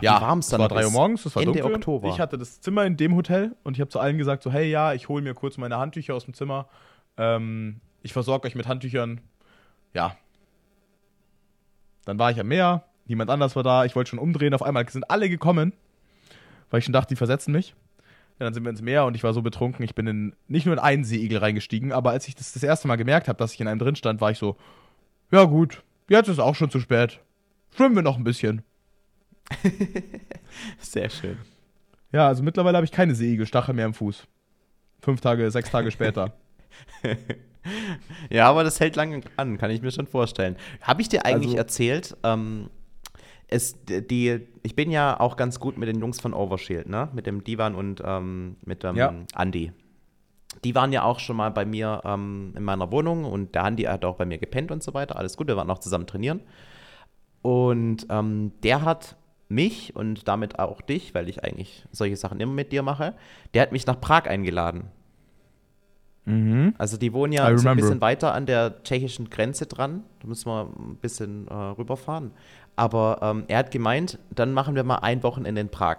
Ja, warm es dann war 3 Uhr morgens, es war Ende dunkel. Oktober. Ich hatte das Zimmer in dem Hotel und ich habe zu allen gesagt so, hey, ja, ich hole mir kurz meine Handtücher aus dem Zimmer. Ähm, ich versorge euch mit Handtüchern. Ja. Dann war ich am Meer, niemand anders war da, ich wollte schon umdrehen. Auf einmal sind alle gekommen, weil ich schon dachte, die versetzen mich. Ja, dann sind wir ins Meer und ich war so betrunken, ich bin in, nicht nur in einen Seeigel reingestiegen, aber als ich das das erste Mal gemerkt habe, dass ich in einem drin stand, war ich so, ja gut, jetzt ist auch schon zu spät. Schwimmen wir noch ein bisschen. Sehr schön. Ja, also mittlerweile habe ich keine Seeigelstachel mehr im Fuß. Fünf Tage, sechs Tage später. ja, aber das hält lange an, kann ich mir schon vorstellen. Habe ich dir eigentlich also, erzählt, ähm, es, die, ich bin ja auch ganz gut mit den Jungs von Overshield, ne? Mit dem Divan und ähm, mit dem ja. Andy. Die waren ja auch schon mal bei mir ähm, in meiner Wohnung und der Andy hat auch bei mir gepennt und so weiter. Alles gut, wir waren auch zusammen trainieren. Und ähm, der hat mich und damit auch dich, weil ich eigentlich solche Sachen immer mit dir mache, der hat mich nach Prag eingeladen. Mhm. Also die wohnen ja so ein bisschen weiter an der tschechischen Grenze dran. Da müssen wir ein bisschen äh, rüberfahren. Aber ähm, er hat gemeint, dann machen wir mal ein Wochenende in Prag.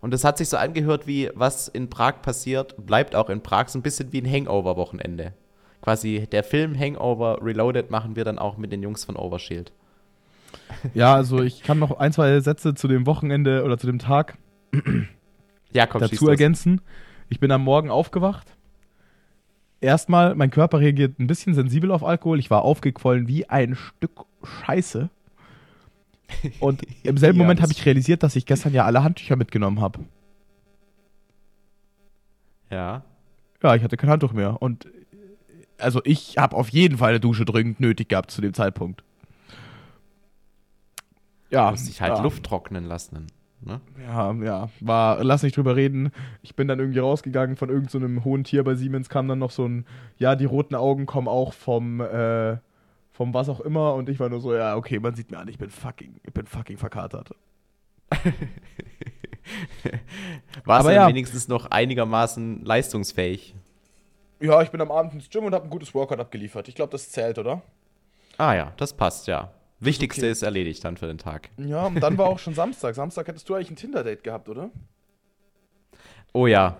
Und das hat sich so angehört wie, was in Prag passiert, bleibt auch in Prag so ein bisschen wie ein Hangover-Wochenende. Quasi der Film Hangover Reloaded machen wir dann auch mit den Jungs von Overshield. Ja, also ich kann noch ein, zwei Sätze zu dem Wochenende oder zu dem Tag ja, komm, dazu ergänzen. Ich bin am Morgen aufgewacht erstmal, mein Körper reagiert ein bisschen sensibel auf Alkohol. Ich war aufgequollen wie ein Stück Scheiße. Und im selben ja, Moment habe ich realisiert, dass ich gestern ja alle Handtücher mitgenommen habe. Ja. Ja, ich hatte kein Handtuch mehr. Und also ich habe auf jeden Fall eine Dusche dringend nötig gehabt zu dem Zeitpunkt. Ja. Du musst dich halt ja. Luft trocknen lassen. Ne? Ja, ja, war, lass nicht drüber reden. Ich bin dann irgendwie rausgegangen von irgendeinem so hohen Tier bei Siemens, kam dann noch so ein, ja, die roten Augen kommen auch vom, äh, vom was auch immer und ich war nur so, ja, okay, man sieht mir an, ich bin fucking, ich bin fucking verkatert. War es ja wenigstens noch einigermaßen leistungsfähig? Ja, ich bin am Abend ins Gym und habe ein gutes Workout abgeliefert. Ich glaube, das zählt, oder? Ah ja, das passt, ja. Wichtigste okay. ist erledigt dann für den Tag. Ja, und dann war auch schon Samstag. Samstag hättest du eigentlich ein Tinder-Date gehabt, oder? Oh ja.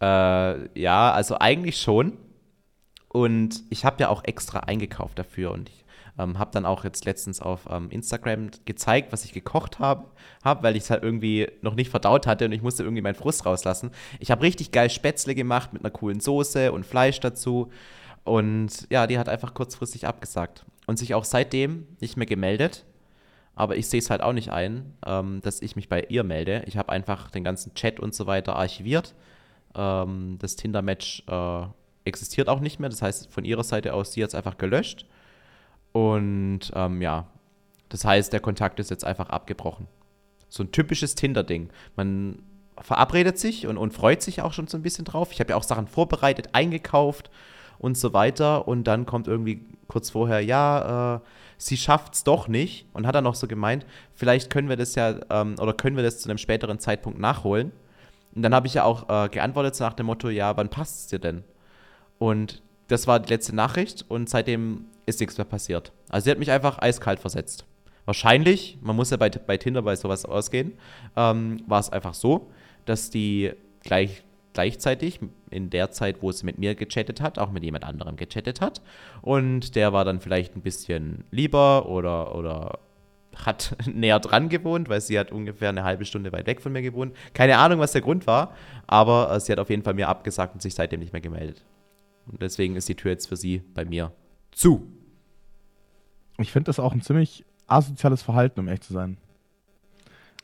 Äh, ja, also eigentlich schon. Und ich habe ja auch extra eingekauft dafür und ich ähm, habe dann auch jetzt letztens auf ähm, Instagram gezeigt, was ich gekocht habe, hab, weil ich es halt irgendwie noch nicht verdaut hatte und ich musste irgendwie meinen Frust rauslassen. Ich habe richtig geil Spätzle gemacht mit einer coolen Soße und Fleisch dazu. Und ja, die hat einfach kurzfristig abgesagt und sich auch seitdem nicht mehr gemeldet. Aber ich sehe es halt auch nicht ein, ähm, dass ich mich bei ihr melde. Ich habe einfach den ganzen Chat und so weiter archiviert. Ähm, das Tinder-Match äh, existiert auch nicht mehr. Das heißt, von ihrer Seite aus, sie hat es einfach gelöscht. Und ähm, ja, das heißt, der Kontakt ist jetzt einfach abgebrochen. So ein typisches Tinder-Ding. Man verabredet sich und, und freut sich auch schon so ein bisschen drauf. Ich habe ja auch Sachen vorbereitet, eingekauft und so weiter. Und dann kommt irgendwie kurz vorher, ja, äh, sie es doch nicht. Und hat dann noch so gemeint, vielleicht können wir das ja, ähm, oder können wir das zu einem späteren Zeitpunkt nachholen. Und dann habe ich ja auch äh, geantwortet nach dem Motto, ja, wann passt es dir denn? Und das war die letzte Nachricht und seitdem ist nichts mehr passiert. Also sie hat mich einfach eiskalt versetzt. Wahrscheinlich, man muss ja bei, bei Tinder bei sowas ausgehen, ähm, war es einfach so, dass die gleich gleichzeitig in der Zeit, wo sie mit mir gechattet hat, auch mit jemand anderem gechattet hat. Und der war dann vielleicht ein bisschen lieber oder, oder hat näher dran gewohnt, weil sie hat ungefähr eine halbe Stunde weit weg von mir gewohnt. Keine Ahnung, was der Grund war, aber äh, sie hat auf jeden Fall mir abgesagt und sich seitdem nicht mehr gemeldet. Und deswegen ist die Tür jetzt für sie bei mir zu. Ich finde das auch ein ziemlich asoziales Verhalten, um echt zu sein.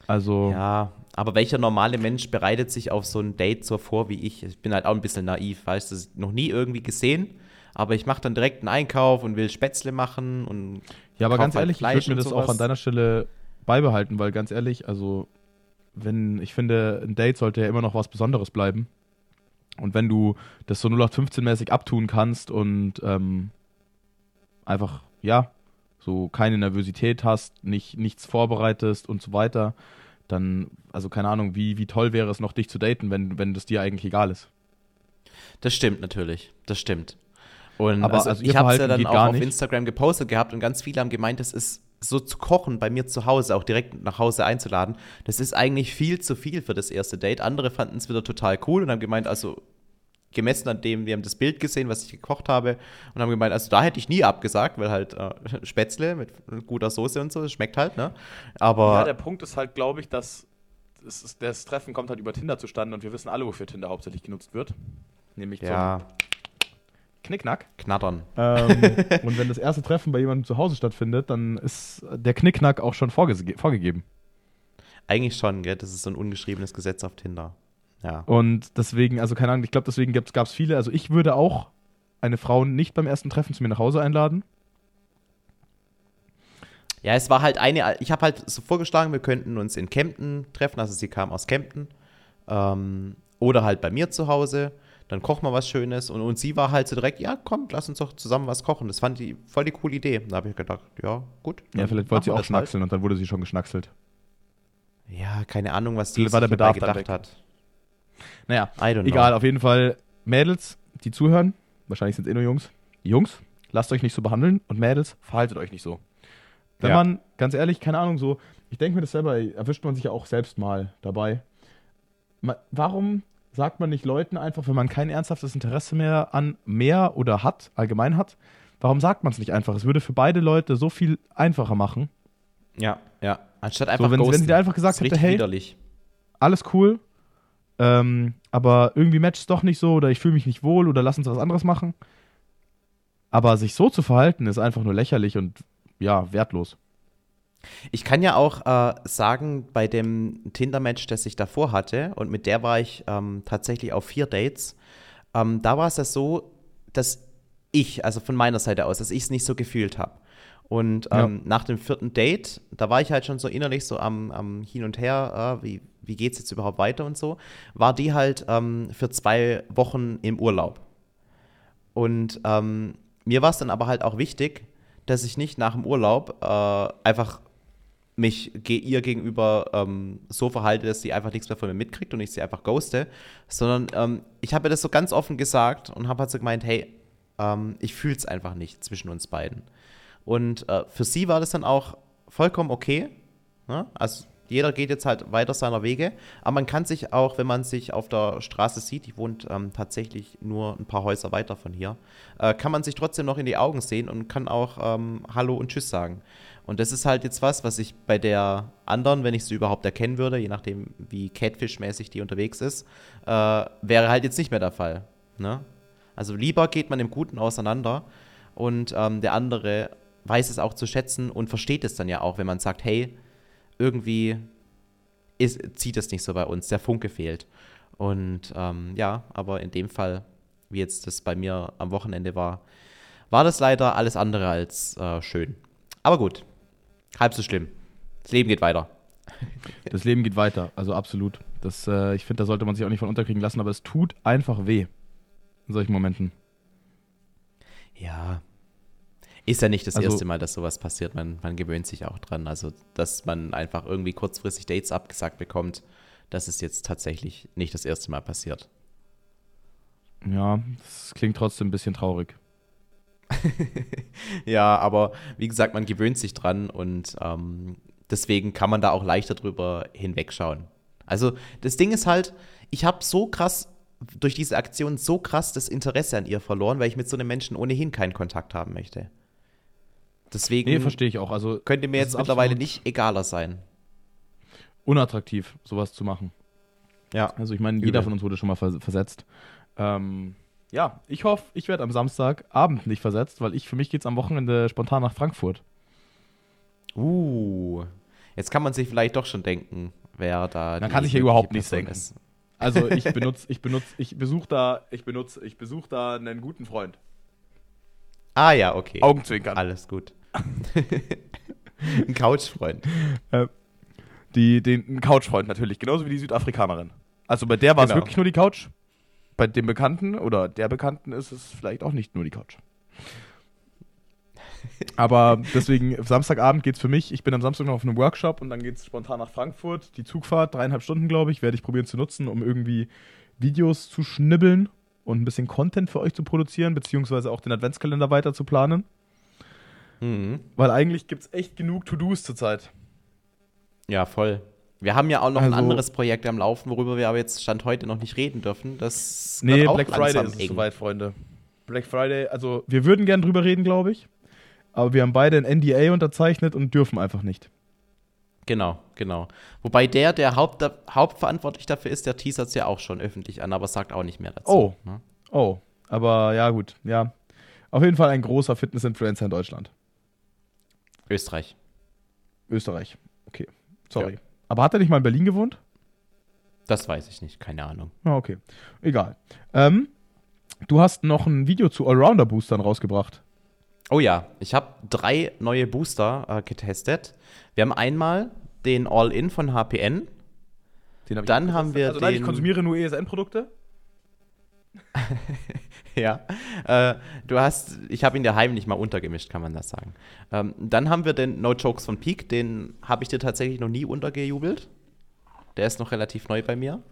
Also. Ja, aber welcher normale Mensch bereitet sich auf so ein Date so vor wie ich? Ich bin halt auch ein bisschen naiv, weißt du, noch nie irgendwie gesehen, aber ich mache dann direkt einen Einkauf und will Spätzle machen und. Ja, aber ganz halt ehrlich, Fleisch ich würde mir das auch an deiner Stelle beibehalten, weil ganz ehrlich, also, wenn, ich finde, ein Date sollte ja immer noch was Besonderes bleiben. Und wenn du das so 0815-mäßig abtun kannst und ähm, einfach, ja, so keine Nervosität hast, nicht, nichts vorbereitest und so weiter, dann, also keine Ahnung, wie, wie toll wäre es noch, dich zu daten, wenn, wenn das dir eigentlich egal ist. Das stimmt natürlich, das stimmt. Und Aber also, also ich habe es ja dann auch auf nicht. Instagram gepostet gehabt und ganz viele haben gemeint, das ist so zu kochen bei mir zu Hause, auch direkt nach Hause einzuladen, das ist eigentlich viel zu viel für das erste Date. Andere fanden es wieder total cool und haben gemeint, also gemessen an dem, wir haben das Bild gesehen, was ich gekocht habe und haben gemeint, also da hätte ich nie abgesagt, weil halt äh, Spätzle mit guter Soße und so, das schmeckt halt, ne? Aber. Ja, der Punkt ist halt, glaube ich, dass ist, das Treffen kommt halt über Tinder zustande und wir wissen alle, wofür Tinder hauptsächlich genutzt wird. Nämlich ja. zum Knickknack. Knattern. Ähm, und wenn das erste Treffen bei jemandem zu Hause stattfindet, dann ist der Knickknack auch schon vorgegeben. Eigentlich schon, gell? Das ist so ein ungeschriebenes Gesetz auf Tinder. Ja. Und deswegen, also keine Ahnung, ich glaube, deswegen gab es viele. Also ich würde auch eine Frau nicht beim ersten Treffen zu mir nach Hause einladen. Ja, es war halt eine, ich habe halt so vorgeschlagen, wir könnten uns in Kempten treffen, also sie kam aus Kempten. Ähm, oder halt bei mir zu Hause, dann kochen wir was Schönes. Und, und sie war halt so direkt, ja, komm, lass uns doch zusammen was kochen. Das fand die voll die coole Idee. Da habe ich gedacht, ja, gut. Ja, vielleicht wollte sie auch halt. schnackseln halt. und dann wurde sie schon geschnackselt. Ja, keine Ahnung, was die war der Bedarf gedacht hat. Naja, egal, auf jeden Fall Mädels, die zuhören, wahrscheinlich sind es eh nur Jungs. Jungs, lasst euch nicht so behandeln und Mädels, verhaltet euch nicht so. Wenn ja. man, ganz ehrlich, keine Ahnung, so, ich denke mir das selber, erwischt man sich ja auch selbst mal dabei. Warum sagt man nicht Leuten einfach, wenn man kein ernsthaftes Interesse mehr an mehr oder hat, allgemein hat, warum sagt man es nicht einfach? Es würde für beide Leute so viel einfacher machen. Ja, ja. Anstatt einfach so, wenn, wenn sie dir einfach gesagt hätte, hey, widerlich. alles cool, ähm, aber irgendwie matcht es doch nicht so oder ich fühle mich nicht wohl oder lass uns was anderes machen. Aber sich so zu verhalten, ist einfach nur lächerlich und ja, wertlos. Ich kann ja auch äh, sagen, bei dem Tinder-Match, das ich davor hatte, und mit der war ich ähm, tatsächlich auf vier Dates, ähm, da war es ja so, dass ich, also von meiner Seite aus, dass ich es nicht so gefühlt habe. Und ähm, ja. nach dem vierten Date, da war ich halt schon so innerlich so am, am Hin und Her, äh, wie, wie geht es jetzt überhaupt weiter und so, war die halt ähm, für zwei Wochen im Urlaub. Und ähm, mir war es dann aber halt auch wichtig, dass ich nicht nach dem Urlaub äh, einfach mich ihr gegenüber ähm, so verhalte, dass sie einfach nichts mehr von mir mitkriegt und ich sie einfach ghoste, sondern ähm, ich habe ihr das so ganz offen gesagt und habe halt so gemeint, hey, ähm, ich fühle es einfach nicht zwischen uns beiden. Und äh, für sie war das dann auch vollkommen okay. Ne? Also jeder geht jetzt halt weiter seiner Wege. Aber man kann sich auch, wenn man sich auf der Straße sieht, die wohnt ähm, tatsächlich nur ein paar Häuser weiter von hier, äh, kann man sich trotzdem noch in die Augen sehen und kann auch ähm, Hallo und Tschüss sagen. Und das ist halt jetzt was, was ich bei der anderen, wenn ich sie überhaupt erkennen würde, je nachdem, wie Catfish-mäßig die unterwegs ist, äh, wäre halt jetzt nicht mehr der Fall. Ne? Also lieber geht man im Guten auseinander und ähm, der andere weiß es auch zu schätzen und versteht es dann ja auch, wenn man sagt, hey, irgendwie ist, zieht es nicht so bei uns, der Funke fehlt. Und ähm, ja, aber in dem Fall, wie jetzt das bei mir am Wochenende war, war das leider alles andere als äh, schön. Aber gut, halb so schlimm. Das Leben geht weiter. Das Leben geht weiter, also absolut. Das, äh, ich finde, da sollte man sich auch nicht von unterkriegen lassen, aber es tut einfach weh in solchen Momenten. Ja, ist ja nicht das also, erste Mal, dass sowas passiert. Man, man gewöhnt sich auch dran. Also, dass man einfach irgendwie kurzfristig Dates abgesagt bekommt, das ist jetzt tatsächlich nicht das erste Mal passiert. Ja, das klingt trotzdem ein bisschen traurig. ja, aber wie gesagt, man gewöhnt sich dran und ähm, deswegen kann man da auch leichter drüber hinwegschauen. Also das Ding ist halt, ich habe so krass durch diese Aktion so krass das Interesse an ihr verloren, weil ich mit so einem Menschen ohnehin keinen Kontakt haben möchte. Deswegen nee, verstehe ich auch. Also, könnte mir jetzt mittlerweile nicht egaler sein. Unattraktiv, sowas zu machen. Ja. Also ich meine, jeder von uns wurde schon mal versetzt. Ähm, ja, ich hoffe, ich werde am Samstagabend nicht versetzt, weil ich für mich geht es am Wochenende spontan nach Frankfurt. Uh, jetzt kann man sich vielleicht doch schon denken, wer da. Man kann sich ja überhaupt nichts denken. Ist. Also ich benutze, ich benutze, ich besuche da, ich benutze, ich besuche da einen guten Freund. Ah ja, okay. Augenzwinkern. Alles gut. ein Couchfreund. Äh, die, den Couchfreund natürlich, genauso wie die Südafrikanerin. Also bei der war es genau. wirklich nur die Couch. Bei dem Bekannten oder der Bekannten ist es vielleicht auch nicht nur die Couch. Aber deswegen, Samstagabend geht es für mich. Ich bin am Samstag noch auf einem Workshop und dann geht es spontan nach Frankfurt. Die Zugfahrt, dreieinhalb Stunden, glaube ich, werde ich probieren zu nutzen, um irgendwie Videos zu schnibbeln und ein bisschen Content für euch zu produzieren, beziehungsweise auch den Adventskalender weiter zu planen. Mhm. Weil eigentlich gibt es echt genug To-Dos zurzeit. Ja, voll. Wir haben ja auch noch also, ein anderes Projekt am Laufen, worüber wir aber jetzt Stand heute noch nicht reden dürfen. Das nee, Black Friday ist eng. soweit, Freunde. Black Friday, also wir würden gern drüber reden, glaube ich. Aber wir haben beide ein NDA unterzeichnet und dürfen einfach nicht. Genau, genau. Wobei der, der Haupt, hauptverantwortlich dafür ist, der teasert es ja auch schon öffentlich an, aber sagt auch nicht mehr dazu. Oh. Ne? Oh. Aber ja, gut. Ja. Auf jeden Fall ein großer Fitness-Influencer in Deutschland. Österreich. Österreich. Okay. Sorry. Ja. Aber hat er nicht mal in Berlin gewohnt? Das weiß ich nicht, keine Ahnung. Ah, okay. Egal. Ähm, du hast noch ein Video zu Allrounder-Boostern rausgebracht. Oh ja, ich habe drei neue Booster äh, getestet. Wir haben einmal den All-In von HPN. Hab Dann haben wir also, den. Nein, ich konsumiere nur ESN-Produkte. ja. Äh, du hast, ich habe ihn daheim nicht mal untergemischt, kann man das sagen. Ähm, dann haben wir den No Jokes von Peak, den habe ich dir tatsächlich noch nie untergejubelt. Der ist noch relativ neu bei mir.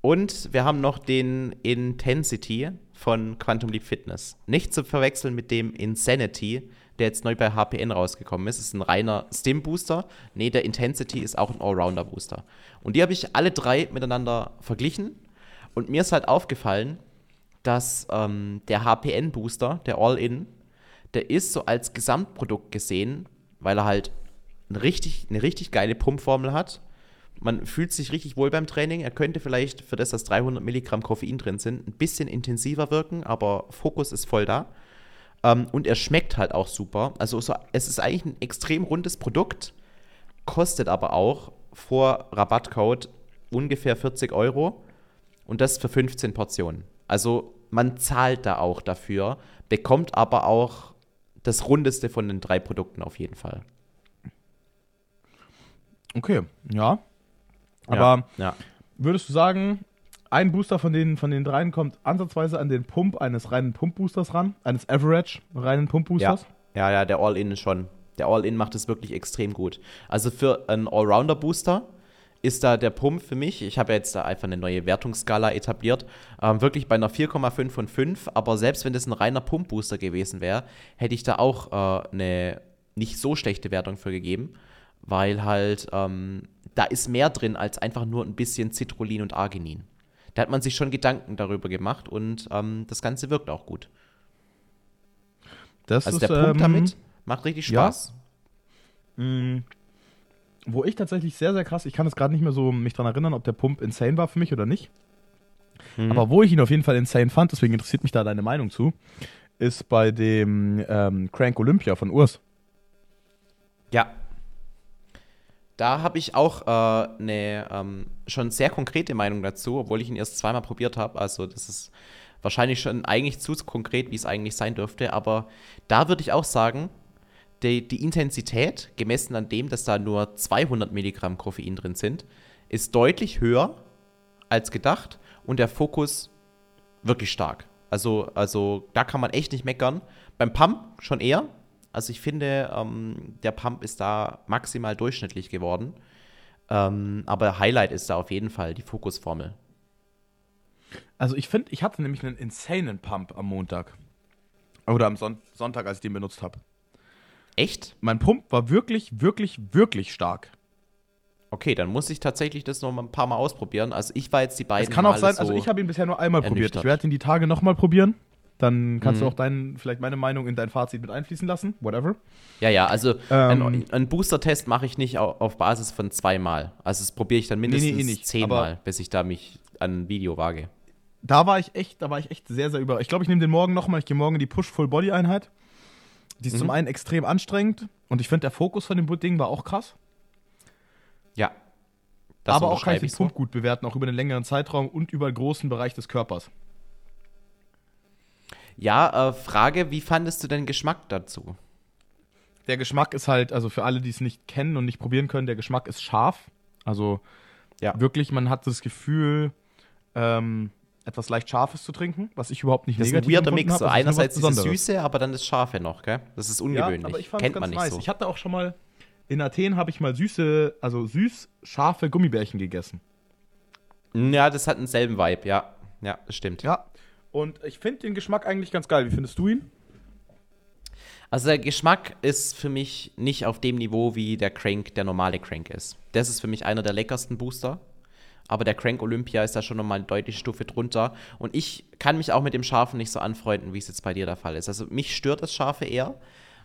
Und wir haben noch den Intensity von Quantum Leap Fitness. Nicht zu verwechseln mit dem Insanity, der jetzt neu bei HPN rausgekommen ist. Das ist ein reiner Stim-Booster. Nee, der Intensity ist auch ein Allrounder-Booster. Und die habe ich alle drei miteinander verglichen. Und mir ist halt aufgefallen, dass ähm, der HPN-Booster, der All-In, der ist so als Gesamtprodukt gesehen, weil er halt eine richtig, eine richtig geile Pumpformel hat, Man fühlt sich richtig wohl beim Training. Er könnte vielleicht, für das, dass 300 Milligramm Koffein drin sind, ein bisschen intensiver wirken, aber Fokus ist voll da. Ähm, und er schmeckt halt auch super. Also so, es ist eigentlich ein extrem rundes Produkt, kostet aber auch vor Rabattcode ungefähr 40 Euro und das für 15 Portionen. Also man zahlt da auch dafür, bekommt aber auch das rundeste von den drei Produkten auf jeden Fall. Okay, ja. Aber ja, ja. würdest du sagen, ein Booster von den, von den dreien kommt ansatzweise an den Pump eines reinen Pump-Boosters ran, eines Average reinen Pump-Boosters? Ja. ja, ja, der All-In schon. Der All-In macht es wirklich extrem gut. Also für einen Allrounder-Booster ist da der Pump für mich, ich habe ja jetzt da einfach eine neue Wertungsskala etabliert, ähm, wirklich bei einer 4,5 von 5, aber selbst wenn das ein reiner Pump-Booster gewesen wäre, hätte ich da auch äh, eine nicht so schlechte Wertung für gegeben, weil halt ähm, da ist mehr drin als einfach nur ein bisschen Citrullin und Arginin. Da hat man sich schon Gedanken darüber gemacht und ähm, das Ganze wirkt auch gut. Das also ist, der Pump ähm, damit macht richtig Spaß. Ja. Mhm wo ich tatsächlich sehr, sehr krass, ich kann es gerade nicht mehr so mich dran erinnern, ob der Pump insane war für mich oder nicht. Mhm. Aber wo ich ihn auf jeden Fall insane fand, deswegen interessiert mich da deine Meinung zu, ist bei dem ähm, Crank Olympia von Urs. Ja. Da habe ich auch äh, eine ähm, schon sehr konkrete Meinung dazu, obwohl ich ihn erst zweimal probiert habe. Also das ist wahrscheinlich schon eigentlich zu konkret, wie es eigentlich sein dürfte. Aber da würde ich auch sagen, die, die Intensität, gemessen an dem, dass da nur 200 Milligramm Koffein drin sind, ist deutlich höher als gedacht und der Fokus wirklich stark. Also, also da kann man echt nicht meckern. Beim Pump schon eher. Also ich finde, ähm, der Pump ist da maximal durchschnittlich geworden. Ähm, aber Highlight ist da auf jeden Fall die Fokusformel. Also ich finde, ich hatte nämlich einen insanen Pump am Montag. Oder am Son Sonntag, als ich den benutzt habe. Echt? Mein Pump war wirklich, wirklich, wirklich stark. Okay, dann muss ich tatsächlich das noch mal ein paar Mal ausprobieren. Also ich war jetzt die beiden. Es kann auch sein, also ich habe ihn bisher nur einmal probiert. Ich werde ihn die Tage nochmal probieren. Dann kannst mhm. du auch dein, vielleicht meine Meinung in dein Fazit mit einfließen lassen. Whatever. Ja, ja, also ähm, einen, Booster-Test mache ich nicht auf Basis von zweimal. Also das probiere ich dann mindestens nee, nee, eh zehnmal, bis ich da mich an ein Video wage. Da war ich echt, da war ich echt sehr, sehr über. Ich glaube, ich nehme den morgen nochmal. Ich gehe morgen in die Push-Full-Body-Einheit. Die ist mhm. zum einen extrem anstrengend und ich finde, der Fokus von dem Ding war auch krass. Ja. Aber auch kann ich den Pump so. gut bewerten, auch über einen längeren Zeitraum und über einen großen Bereich des Körpers. Ja, äh, Frage, wie fandest du den Geschmack dazu? Der Geschmack ist halt, also für alle, die es nicht kennen und nicht probieren können, der Geschmack ist scharf. Also ja. wirklich, man hat das Gefühl, ähm, etwas leicht Scharfes zu trinken, was ich überhaupt nicht das negativ finde. Das ist ein weirder Mix. So einerseits diese Süße, aber dann das Scharfe noch, gell? Das ist ungewöhnlich. Ja, aber ich fand Kennt man nicht nice. so. Ich hatte auch schon mal, in Athen habe ich mal süße, also süß scharfe Gummibärchen gegessen. Ja, das hat denselben Vibe, ja. Ja, das stimmt. Ja, und ich finde den Geschmack eigentlich ganz geil. Wie findest du ihn? Also der Geschmack ist für mich nicht auf dem Niveau, wie der Crank, der normale Crank ist. Das ist für mich einer der leckersten Booster aber der Crank Olympia ist da schon nochmal eine deutliche Stufe drunter. Und ich kann mich auch mit dem Scharfen nicht so anfreunden, wie es jetzt bei dir der Fall ist. Also mich stört das Scharfe eher,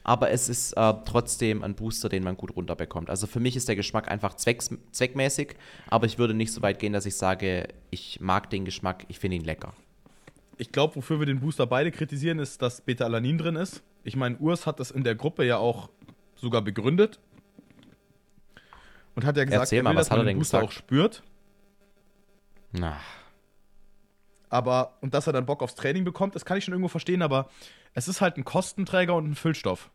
aber es ist äh, trotzdem ein Booster, den man gut runterbekommt. Also für mich ist der Geschmack einfach zwecks zweckmäßig, aber ich würde nicht so weit gehen, dass ich sage, ich mag den Geschmack, ich finde ihn lecker. Ich glaube, wofür wir den Booster beide kritisieren, ist, dass Beta-Alanin drin ist. Ich meine, Urs hat das in der Gruppe ja auch sogar begründet. Und hat ja gesagt, Erzähl er will, mal, was dass man den Booster gesagt? auch spürt. Na. Aber, und dass er dann Bock aufs Training bekommt, das kann ich schon irgendwo verstehen, aber es ist halt ein Kostenträger und ein Füllstoff.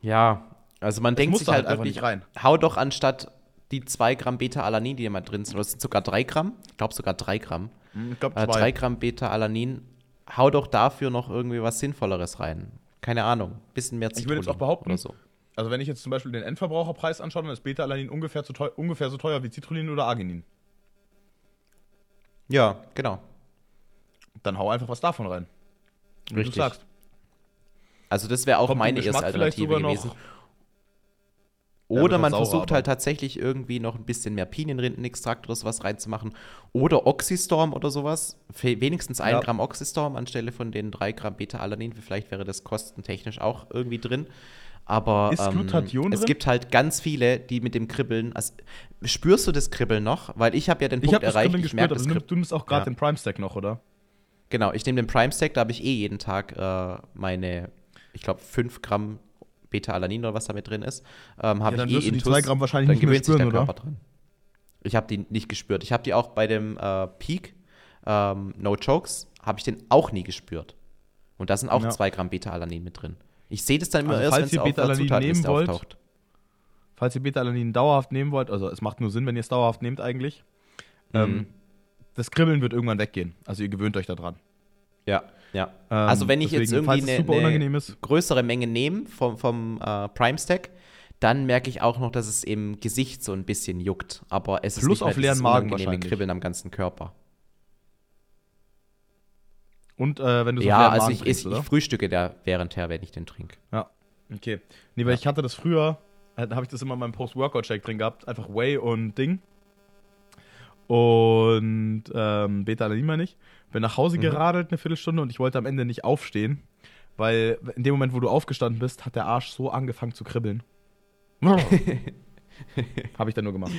Ja, also man das denkt sich halt, halt einfach nicht rein. Hau doch anstatt die 2 Gramm Beta-Alanin, die immer drin sind, oder sind sogar 3 Gramm, ich glaube sogar 3 Gramm. Hm, ich glaube 2 äh, Gramm Beta-Alanin, hau doch dafür noch irgendwie was Sinnvolleres rein. Keine Ahnung, bisschen mehr Zitronen Ich würde jetzt auch behaupten, oder so. Also wenn ich jetzt zum Beispiel den Endverbraucherpreis anschaue, dann ist Beta-Alanin ungefähr, ungefähr so teuer wie Citrullin oder Arginin. Ja, genau. Dann hau einfach was davon rein. Wie Richtig. du sagst. Also das wäre auch Kommt meine erste Alternative gewesen. Oder man versucht halt tatsächlich irgendwie noch ein bisschen mehr Pinienrindenextrakt oder sowas reinzumachen. Oder Oxystorm oder sowas. Wenigstens ein ja. Gramm Oxystorm anstelle von den drei Gramm Beta-Alanin. Vielleicht wäre das kostentechnisch auch irgendwie drin. Aber ähm, es gibt halt ganz viele, die mit dem Kribbeln. Also, spürst du das Kribbeln noch? Weil ich habe ja den Punkt ich erreicht. Ich merke also, du nimmst auch gerade ja. den Prime Stack noch, oder? Genau, ich nehme den Prime Stack, da habe ich eh jeden Tag äh, meine, ich glaube, 5 Gramm Beta-Alanin oder was da mit drin ist. Ähm, habe ja, ich eh in die 2 Gramm wahrscheinlich nicht mehr spüren, oder? Dran. Ich habe die nicht gespürt. Ich habe die auch bei dem äh, Peak ähm, No Chokes, habe ich den auch nie gespürt. Und da sind auch 2 ja. Gramm Beta-Alanin mit drin. Ich sehe das dann immer also, erst, wenn es auf der Zutatenliste wollt, auftaucht. Falls ihr Beta-Alanin dauerhaft nehmen wollt, also es macht nur Sinn, wenn ihr es dauerhaft nehmt eigentlich, mhm. ähm, das Kribbeln wird irgendwann weggehen. Also ihr gewöhnt euch daran. Ja, ja. Ähm, also wenn ich deswegen, jetzt irgendwie eine, eine größere Menge nehme vom, vom äh, Prime Stack, dann merke ich auch noch, dass es im Gesicht so ein bisschen juckt. Aber es Plus ist nicht auf leeren Magen wahrscheinlich. Kribbeln am ganzen Körper. Und äh, wenn du so Ja, also ich, trinkst, ich, ich frühstücke da währendher, wenn ich den trinke. Ja, okay. Nee, weil ja. ich hatte das früher, äh, da habe ich das immer in meinem Post-Workout-Shake drin gehabt. Einfach Whey und Ding. Und ähm, Beta-Alanin meine ich. Bin nach Hause mhm. geradelt eine Viertelstunde und ich wollte am Ende nicht aufstehen. Weil in dem Moment, wo du aufgestanden bist, hat der Arsch so angefangen zu kribbeln. habe ich dann nur gemacht.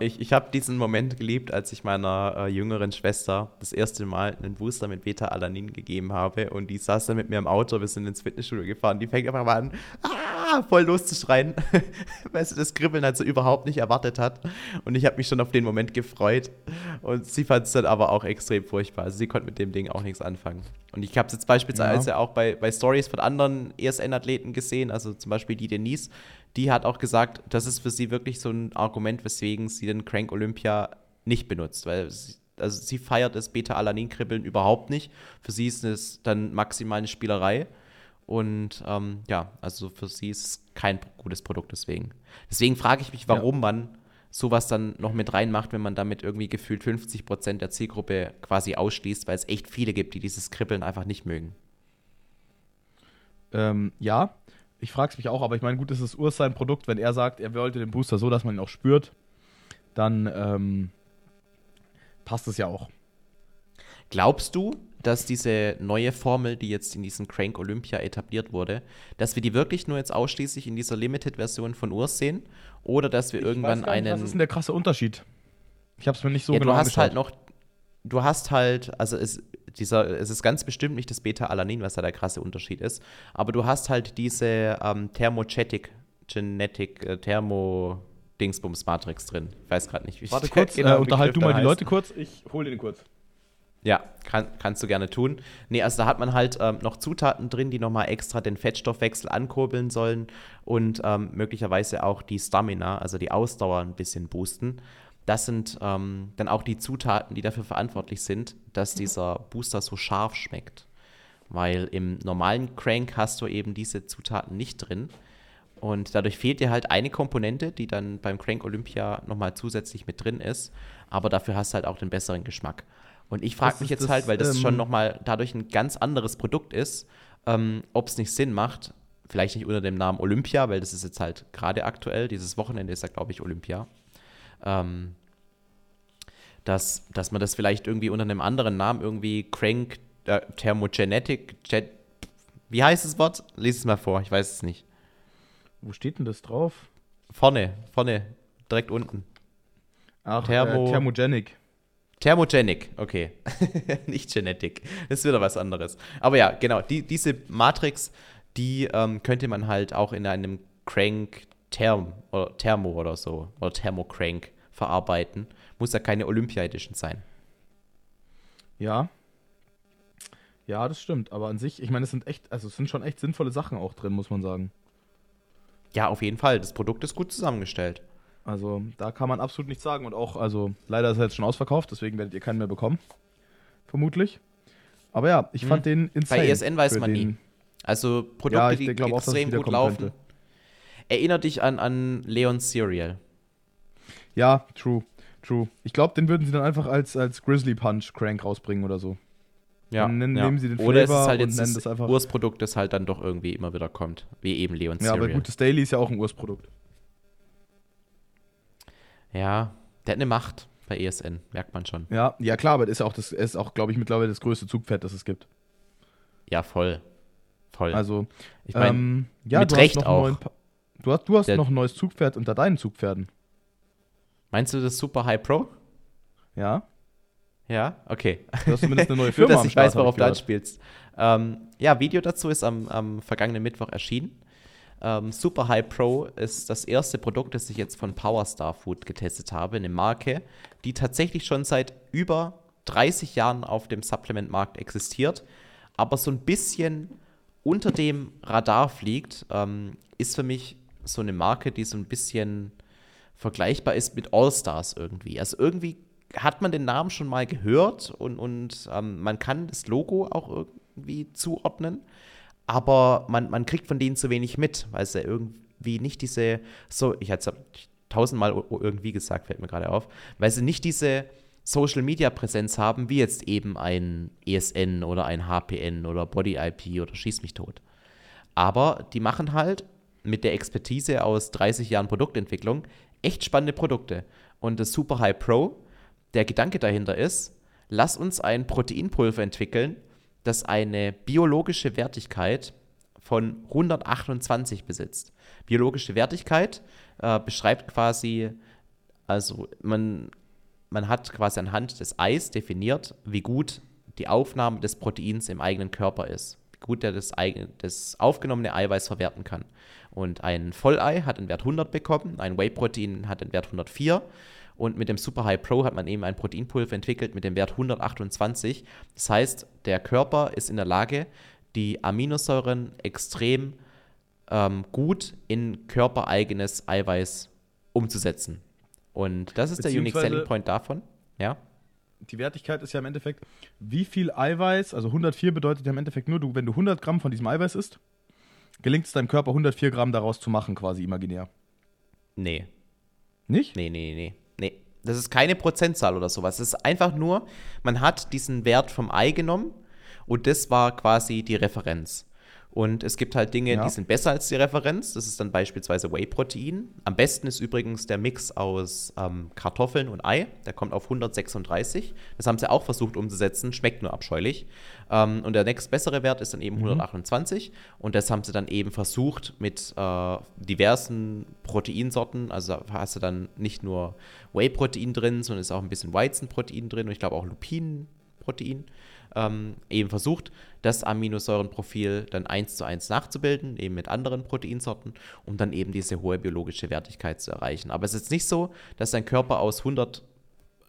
Ich ich habe diesen Moment geliebt, als ich meiner äh, jüngeren Schwester das erste Mal einen Booster mit Beta-Alanin gegeben habe. Und die saß dann mit mir im Auto, wir sind ins Fitnessstudio gefahren, die fängt einfach mal an, ah, voll loszuschreien, weil sie das Kribbeln halt so überhaupt nicht erwartet hat. Und ich habe mich schon auf den Moment gefreut. Und sie fand es dann aber auch extrem furchtbar, also sie konnte mit dem Ding auch nichts anfangen. Und ich habe es jetzt beispielsweise ja. auch bei, bei Stories von anderen ESN-Athleten gesehen, also zum Beispiel die Denise, die hat auch gesagt, das ist für sie wirklich so ein Argument, weswegen sie den Crank Olympia nicht benutzt, weil sie, also sie feiert das Beta-Alanin-Kribbeln überhaupt nicht. Für sie ist es dann maximal eine Spielerei. Und ähm, ja, also für sie ist es kein gutes Produkt deswegen. Deswegen frage ich mich, warum ja. man sowas dann noch mit reinmacht, wenn man damit irgendwie gefühlt 50 Prozent der Zielgruppe quasi ausschließt, weil es echt viele gibt, die dieses Kribbeln einfach nicht mögen. Ähm, ja, ich frage es mich auch, aber ich meine, gut, es ist Urs sein Produkt. Wenn er sagt, er wollte den Booster so, dass man ihn auch spürt, dann ähm, passt es ja auch. Glaubst du, dass diese neue Formel, die jetzt in diesem Crank Olympia etabliert wurde, dass wir die wirklich nur jetzt ausschließlich in dieser Limited-Version von Urs sehen? Oder dass wir ich irgendwann nicht, einen. Was ist denn der krasse Unterschied? Ich habe es mir nicht so ja, genau Du hast halt noch. Du hast halt, also es, dieser, es ist ganz bestimmt nicht das Beta-Alanin, was da der krasse Unterschied ist, aber du hast halt diese ähm, Thermogenetic, Genetic, äh, Thermo Dingsbums Matrix drin. Ich weiß gerade nicht, wie Warte kurz, genau äh, unterhalt du mal die Leute kurz, ich hole den kurz. Ja, kann, kannst du gerne tun. Nee, also da hat man halt ähm, noch Zutaten drin, die nochmal extra den Fettstoffwechsel ankurbeln sollen und ähm, möglicherweise auch die Stamina, also die Ausdauer ein bisschen boosten. Das sind ähm, dann auch die Zutaten, die dafür verantwortlich sind, dass dieser Booster so scharf schmeckt. Weil im normalen Crank hast du eben diese Zutaten nicht drin. Und dadurch fehlt dir halt eine Komponente, die dann beim Crank Olympia nochmal zusätzlich mit drin ist. Aber dafür hast du halt auch den besseren Geschmack. Und ich frage mich jetzt das, halt, weil das ähm, schon nochmal dadurch ein ganz anderes Produkt ist, ähm, ob es nicht Sinn macht, vielleicht nicht unter dem Namen Olympia, weil das ist jetzt halt gerade aktuell, dieses Wochenende ist ja, glaube ich, Olympia, ähm, dass, dass man das vielleicht irgendwie unter einem anderen Namen irgendwie Crank äh, Thermogenetic, wie heißt das Wort? Lies es mal vor, ich weiß es nicht. Wo steht denn das drauf? Vorne, vorne, direkt unten. Ach, Thermo äh, Thermogenic. Thermogenic, okay. nicht Genetic. Das ist wieder was anderes. Aber ja, genau, die, diese Matrix, die ähm, könnte man halt auch in einem Crank Therm oder Thermo oder so oder Thermocrank verarbeiten. Muss ja keine Olympia Edition sein. Ja. Ja, das stimmt. Aber an sich, ich meine, es sind echt, also es sind schon echt sinnvolle Sachen auch drin, muss man sagen. Ja, auf jeden Fall. Das Produkt ist gut zusammengestellt. Also da kann man absolut nichts sagen. Und auch, also leider ist er jetzt schon ausverkauft, deswegen werdet ihr keinen mehr bekommen. Vermutlich. Aber ja, ich fand hm. den insane. Bei ESN weiß man nie. Also Produkte, ja, die extrem gut laufen. Könnte. Erinnert dich an, an Leon Serial. Ja, true. True. Ich glaube, den würden sie dann einfach als, als Grizzly Punch Crank rausbringen oder so. Ja, dann nehmen, ja. sie den Flavor Oder es ist halt jetzt das, das Ursprodukt, das halt dann doch irgendwie immer wieder kommt. Wie eben Leon Ja, aber gut, das Daily ist ja auch ein Ursprodukt. Ja, der hat eine Macht bei ESN, merkt man schon. Ja, ja klar, aber das ist auch, das ist auch glaube ich, mittlerweile das größte Zugpferd, das es gibt. Ja, voll. Voll. Also, ich meine, ähm, ja, mit Recht auch. Du hast, du hast noch ein neues Zugpferd unter deinen Zugpferden. Meinst du das Super High Pro? Ja. Ja, okay. Du hast zumindest eine neue Firma. Nur, dass ich Start, weiß, worauf du anspielst. Ähm, ja, Video dazu ist am, am vergangenen Mittwoch erschienen. Ähm, Super High Pro ist das erste Produkt, das ich jetzt von Powerstar Food getestet habe, eine Marke, die tatsächlich schon seit über 30 Jahren auf dem Supplementmarkt existiert, aber so ein bisschen unter dem Radar fliegt, ähm, ist für mich so eine Marke, die so ein bisschen vergleichbar ist mit All-Stars irgendwie. Also irgendwie hat man den Namen schon mal gehört und, und ähm, man kann das Logo auch irgendwie zuordnen, aber man, man kriegt von denen zu wenig mit, weil sie irgendwie nicht diese, so, ich hatte es tausendmal irgendwie gesagt, fällt mir gerade auf, weil sie nicht diese Social Media Präsenz haben, wie jetzt eben ein ESN oder ein HPN oder Body IP oder Schieß mich tot. Aber die machen halt mit der Expertise aus 30 Jahren Produktentwicklung echt spannende Produkte. Und das Super High Pro, der Gedanke dahinter ist, lass uns ein Proteinpulver entwickeln, das eine biologische Wertigkeit von 128 besitzt. Biologische Wertigkeit äh, beschreibt quasi, also man, man hat quasi anhand des Eis definiert, wie gut die Aufnahme des Proteins im eigenen Körper ist, gut er das, das aufgenommene Eiweiß verwerten kann. Und ein Vollei hat einen Wert 100 bekommen, ein Whey-Protein hat einen Wert 104 und mit dem Super High Pro hat man eben ein Proteinpulver entwickelt mit dem Wert 128. Das heißt, der Körper ist in der Lage, die Aminosäuren extrem ähm, gut in körpereigenes Eiweiß umzusetzen. Und das ist der Unique Selling Point davon. Ja. Die Wertigkeit ist ja im Endeffekt, wie viel Eiweiß, also 104 bedeutet ja im Endeffekt nur, du, wenn du 100 Gramm von diesem Eiweiß isst, gelingt es deinem Körper 104 Gramm daraus zu machen, quasi imaginär. Nee. Nicht? Nee, nee, nee. Nee. Das ist keine Prozentzahl oder sowas. Es ist einfach nur, man hat diesen Wert vom Ei genommen und das war quasi die Referenz. Und es gibt halt Dinge, ja. die sind besser als die Referenz. Das ist dann beispielsweise Whey-Protein. Am besten ist übrigens der Mix aus ähm, Kartoffeln und Ei. Der kommt auf 136. Das haben sie auch versucht umzusetzen, schmeckt nur abscheulich. Ähm, und der nächstbessere Wert ist dann eben mhm. 128. Und das haben sie dann eben versucht mit äh, diversen Proteinsorten. Also hast du dann nicht nur Whey-Protein drin, sondern ist auch ein bisschen Weizenprotein drin und ich glaube auch Lupinenprotein ähm, eben versucht, das Aminosäurenprofil dann eins zu eins nachzubilden, eben mit anderen Proteinsorten, um dann eben diese hohe biologische Wertigkeit zu erreichen. Aber es ist nicht so, dass dein Körper aus 100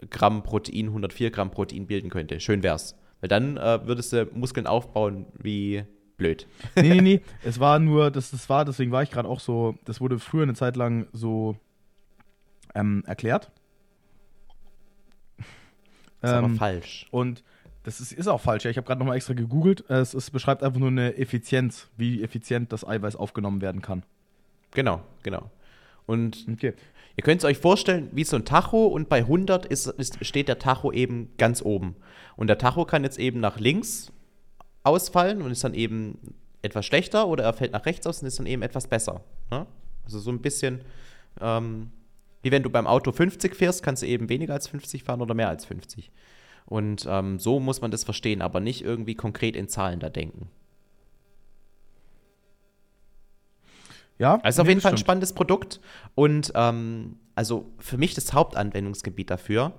Gramm Protein 104 Gramm Protein bilden könnte. Schön wär's. Weil dann äh, würdest du Muskeln aufbauen wie blöd. Nee, nee, nee. Es war nur, das, das war, deswegen war ich gerade auch so, das wurde früher eine Zeit lang so ähm, erklärt. Das ist ähm, aber falsch. Und das ist, ist auch falsch. Ja. Ich habe gerade nochmal extra gegoogelt. Es, es, beschreibt einfach nur eine Effizienz, wie effizient das Eiweiß aufgenommen werden kann. Genau, genau. Und okay. ihr könnt es euch vorstellen, wie so ein Tacho und bei 100 ist, ist, steht der Tacho eben ganz oben. Und der Tacho kann jetzt eben nach links ausfallen und ist dann eben etwas schlechter oder er fällt nach rechts aus und ist dann eben etwas besser. Ne? Also so ein bisschen ähm, wie wenn du beim Auto 50 fährst, kannst du eben weniger als 50 fahren oder mehr als 50. Und ähm, so muss man das verstehen, aber nicht irgendwie konkret in Zahlen da denken. Ja, also nee, auf jeden Fall ein spannendes Produkt und ähm, also für mich das Hauptanwendungsgebiet dafür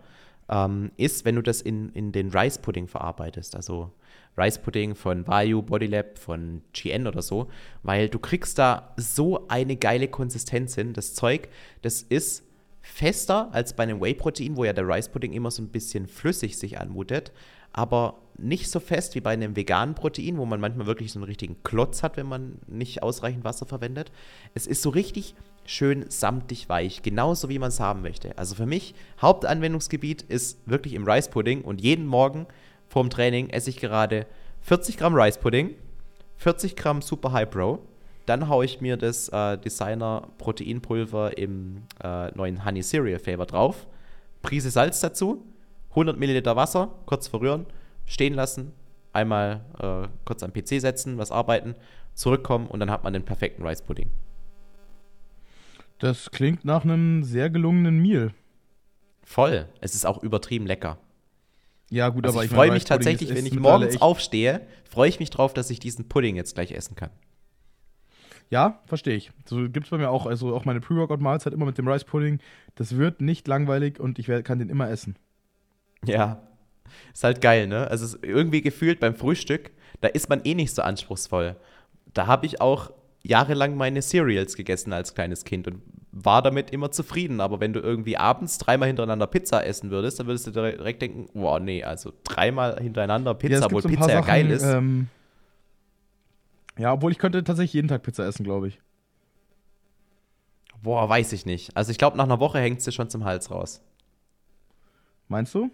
ähm, ist, wenn du das in, in den Rice Pudding verarbeitest, also Rice Pudding von Vayu, Bodylab, von GN oder so, weil du kriegst da so eine geile Konsistenz hin. Das Zeug, das ist fester als bei einem Whey-Protein, wo ja der Rice-Pudding immer so ein bisschen flüssig sich anmutet, aber nicht so fest wie bei einem veganen Protein, wo man manchmal wirklich so einen richtigen Klotz hat, wenn man nicht ausreichend Wasser verwendet. Es ist so richtig schön samtig weich, genauso wie man es haben möchte. Also für mich, Hauptanwendungsgebiet ist wirklich im Rice-Pudding und jeden Morgen vorm Training esse ich gerade 40 Gramm Rice-Pudding, 40 Gramm Super High Pro, dann haue ich mir das äh, Designer Proteinpulver im äh, neuen Honey Cereal Flavor drauf. Prise Salz dazu, 100 Milliliter Wasser, kurz verrühren, stehen lassen, einmal äh, kurz am PC setzen, was arbeiten, zurückkommen und dann hat man den perfekten Rice Pudding. Das klingt nach einem sehr gelungenen Meal. Voll. Es ist auch übertrieben lecker. Ja, gut, also aber ich, ich freue mich tatsächlich, wenn ich morgens aufstehe, freue ich mich drauf, dass ich diesen Pudding jetzt gleich essen kann. Ja, verstehe ich. So gibt es bei mir auch, also auch meine Pre-Workout-Mahlzeit immer mit dem Rice Pudding. Das wird nicht langweilig und ich werd, kann den immer essen. Ja, ist halt geil, ne? Also irgendwie gefühlt beim Frühstück, da ist man eh nicht so anspruchsvoll. Da habe ich auch jahrelang meine Cereals gegessen als kleines Kind und war damit immer zufrieden. Aber wenn du irgendwie abends dreimal hintereinander Pizza essen würdest, dann würdest du direkt denken, boah, nee, also dreimal hintereinander Pizza, ja, obwohl Pizza ja geil ist. Ähm, ja, obwohl ich könnte tatsächlich jeden Tag Pizza essen, glaube ich. Boah, weiß ich nicht. Also ich glaube, nach einer Woche hängt es dir schon zum Hals raus. Meinst du?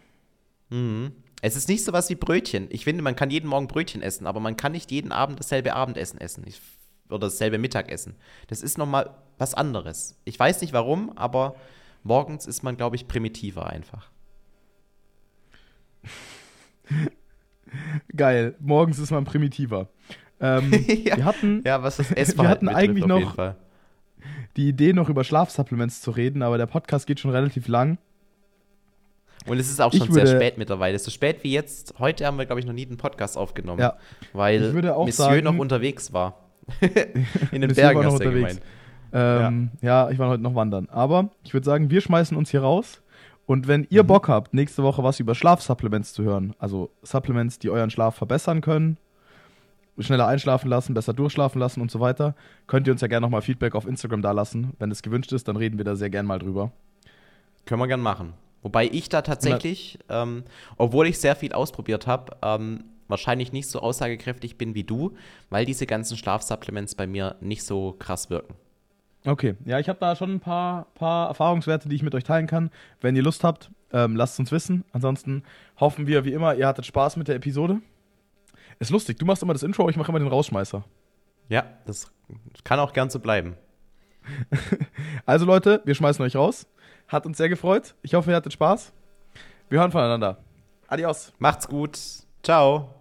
Mhm. Es ist nicht so was wie Brötchen. Ich finde, man kann jeden Morgen Brötchen essen, aber man kann nicht jeden Abend dasselbe Abendessen essen. Ich, oder dasselbe Mittagessen. Das ist nochmal was anderes. Ich weiß nicht warum, aber morgens ist man, glaube ich, primitiver einfach. Geil. Morgens ist man primitiver. Ähm, ja. Wir hatten, ja, was das Essverhalten Wir hatten eigentlich noch die Idee, noch über Schlafsupplements zu reden, aber der Podcast geht schon relativ lang. Und es ist auch schon würde, sehr spät mittlerweile. So spät wie jetzt. Heute haben wir, glaube ich, noch nie einen Podcast aufgenommen. Ja. Weil Monsieur sagen, noch unterwegs war. In den Bergen hast du gemeint. Ähm, ja. ja, ich war heute noch wandern. Aber ich würde sagen, wir schmeißen uns hier raus. Und wenn ihr mhm. Bock habt, nächste Woche was über Schlafsupplements zu hören, also Supplements, die euren Schlaf verbessern können, schneller einschlafen lassen, besser durchschlafen lassen und so weiter, könnt ihr uns ja gerne nochmal Feedback auf Instagram da lassen. Wenn es gewünscht ist, dann reden wir da sehr gerne mal drüber. Können wir gerne machen. Wobei ich da tatsächlich, ähm, obwohl ich sehr viel ausprobiert habe, ähm, wahrscheinlich nicht so aussagekräftig bin wie du, weil diese ganzen Schlafsupplements bei mir nicht so krass wirken. Okay, ja, ich habe da schon ein paar, paar Erfahrungswerte, die ich mit euch teilen kann. Wenn ihr Lust habt, ähm, lasst es uns wissen. Ansonsten hoffen wir, wie immer, ihr hattet Spaß mit der Episode. Ist lustig, du machst immer das Intro, ich mache immer den Rausschmeißer. Ja, das kann auch gern so bleiben. also Leute, wir schmeißen euch raus. Hat uns sehr gefreut. Ich hoffe, ihr hattet Spaß. Wir hören voneinander. Adios. Macht's gut. Ciao.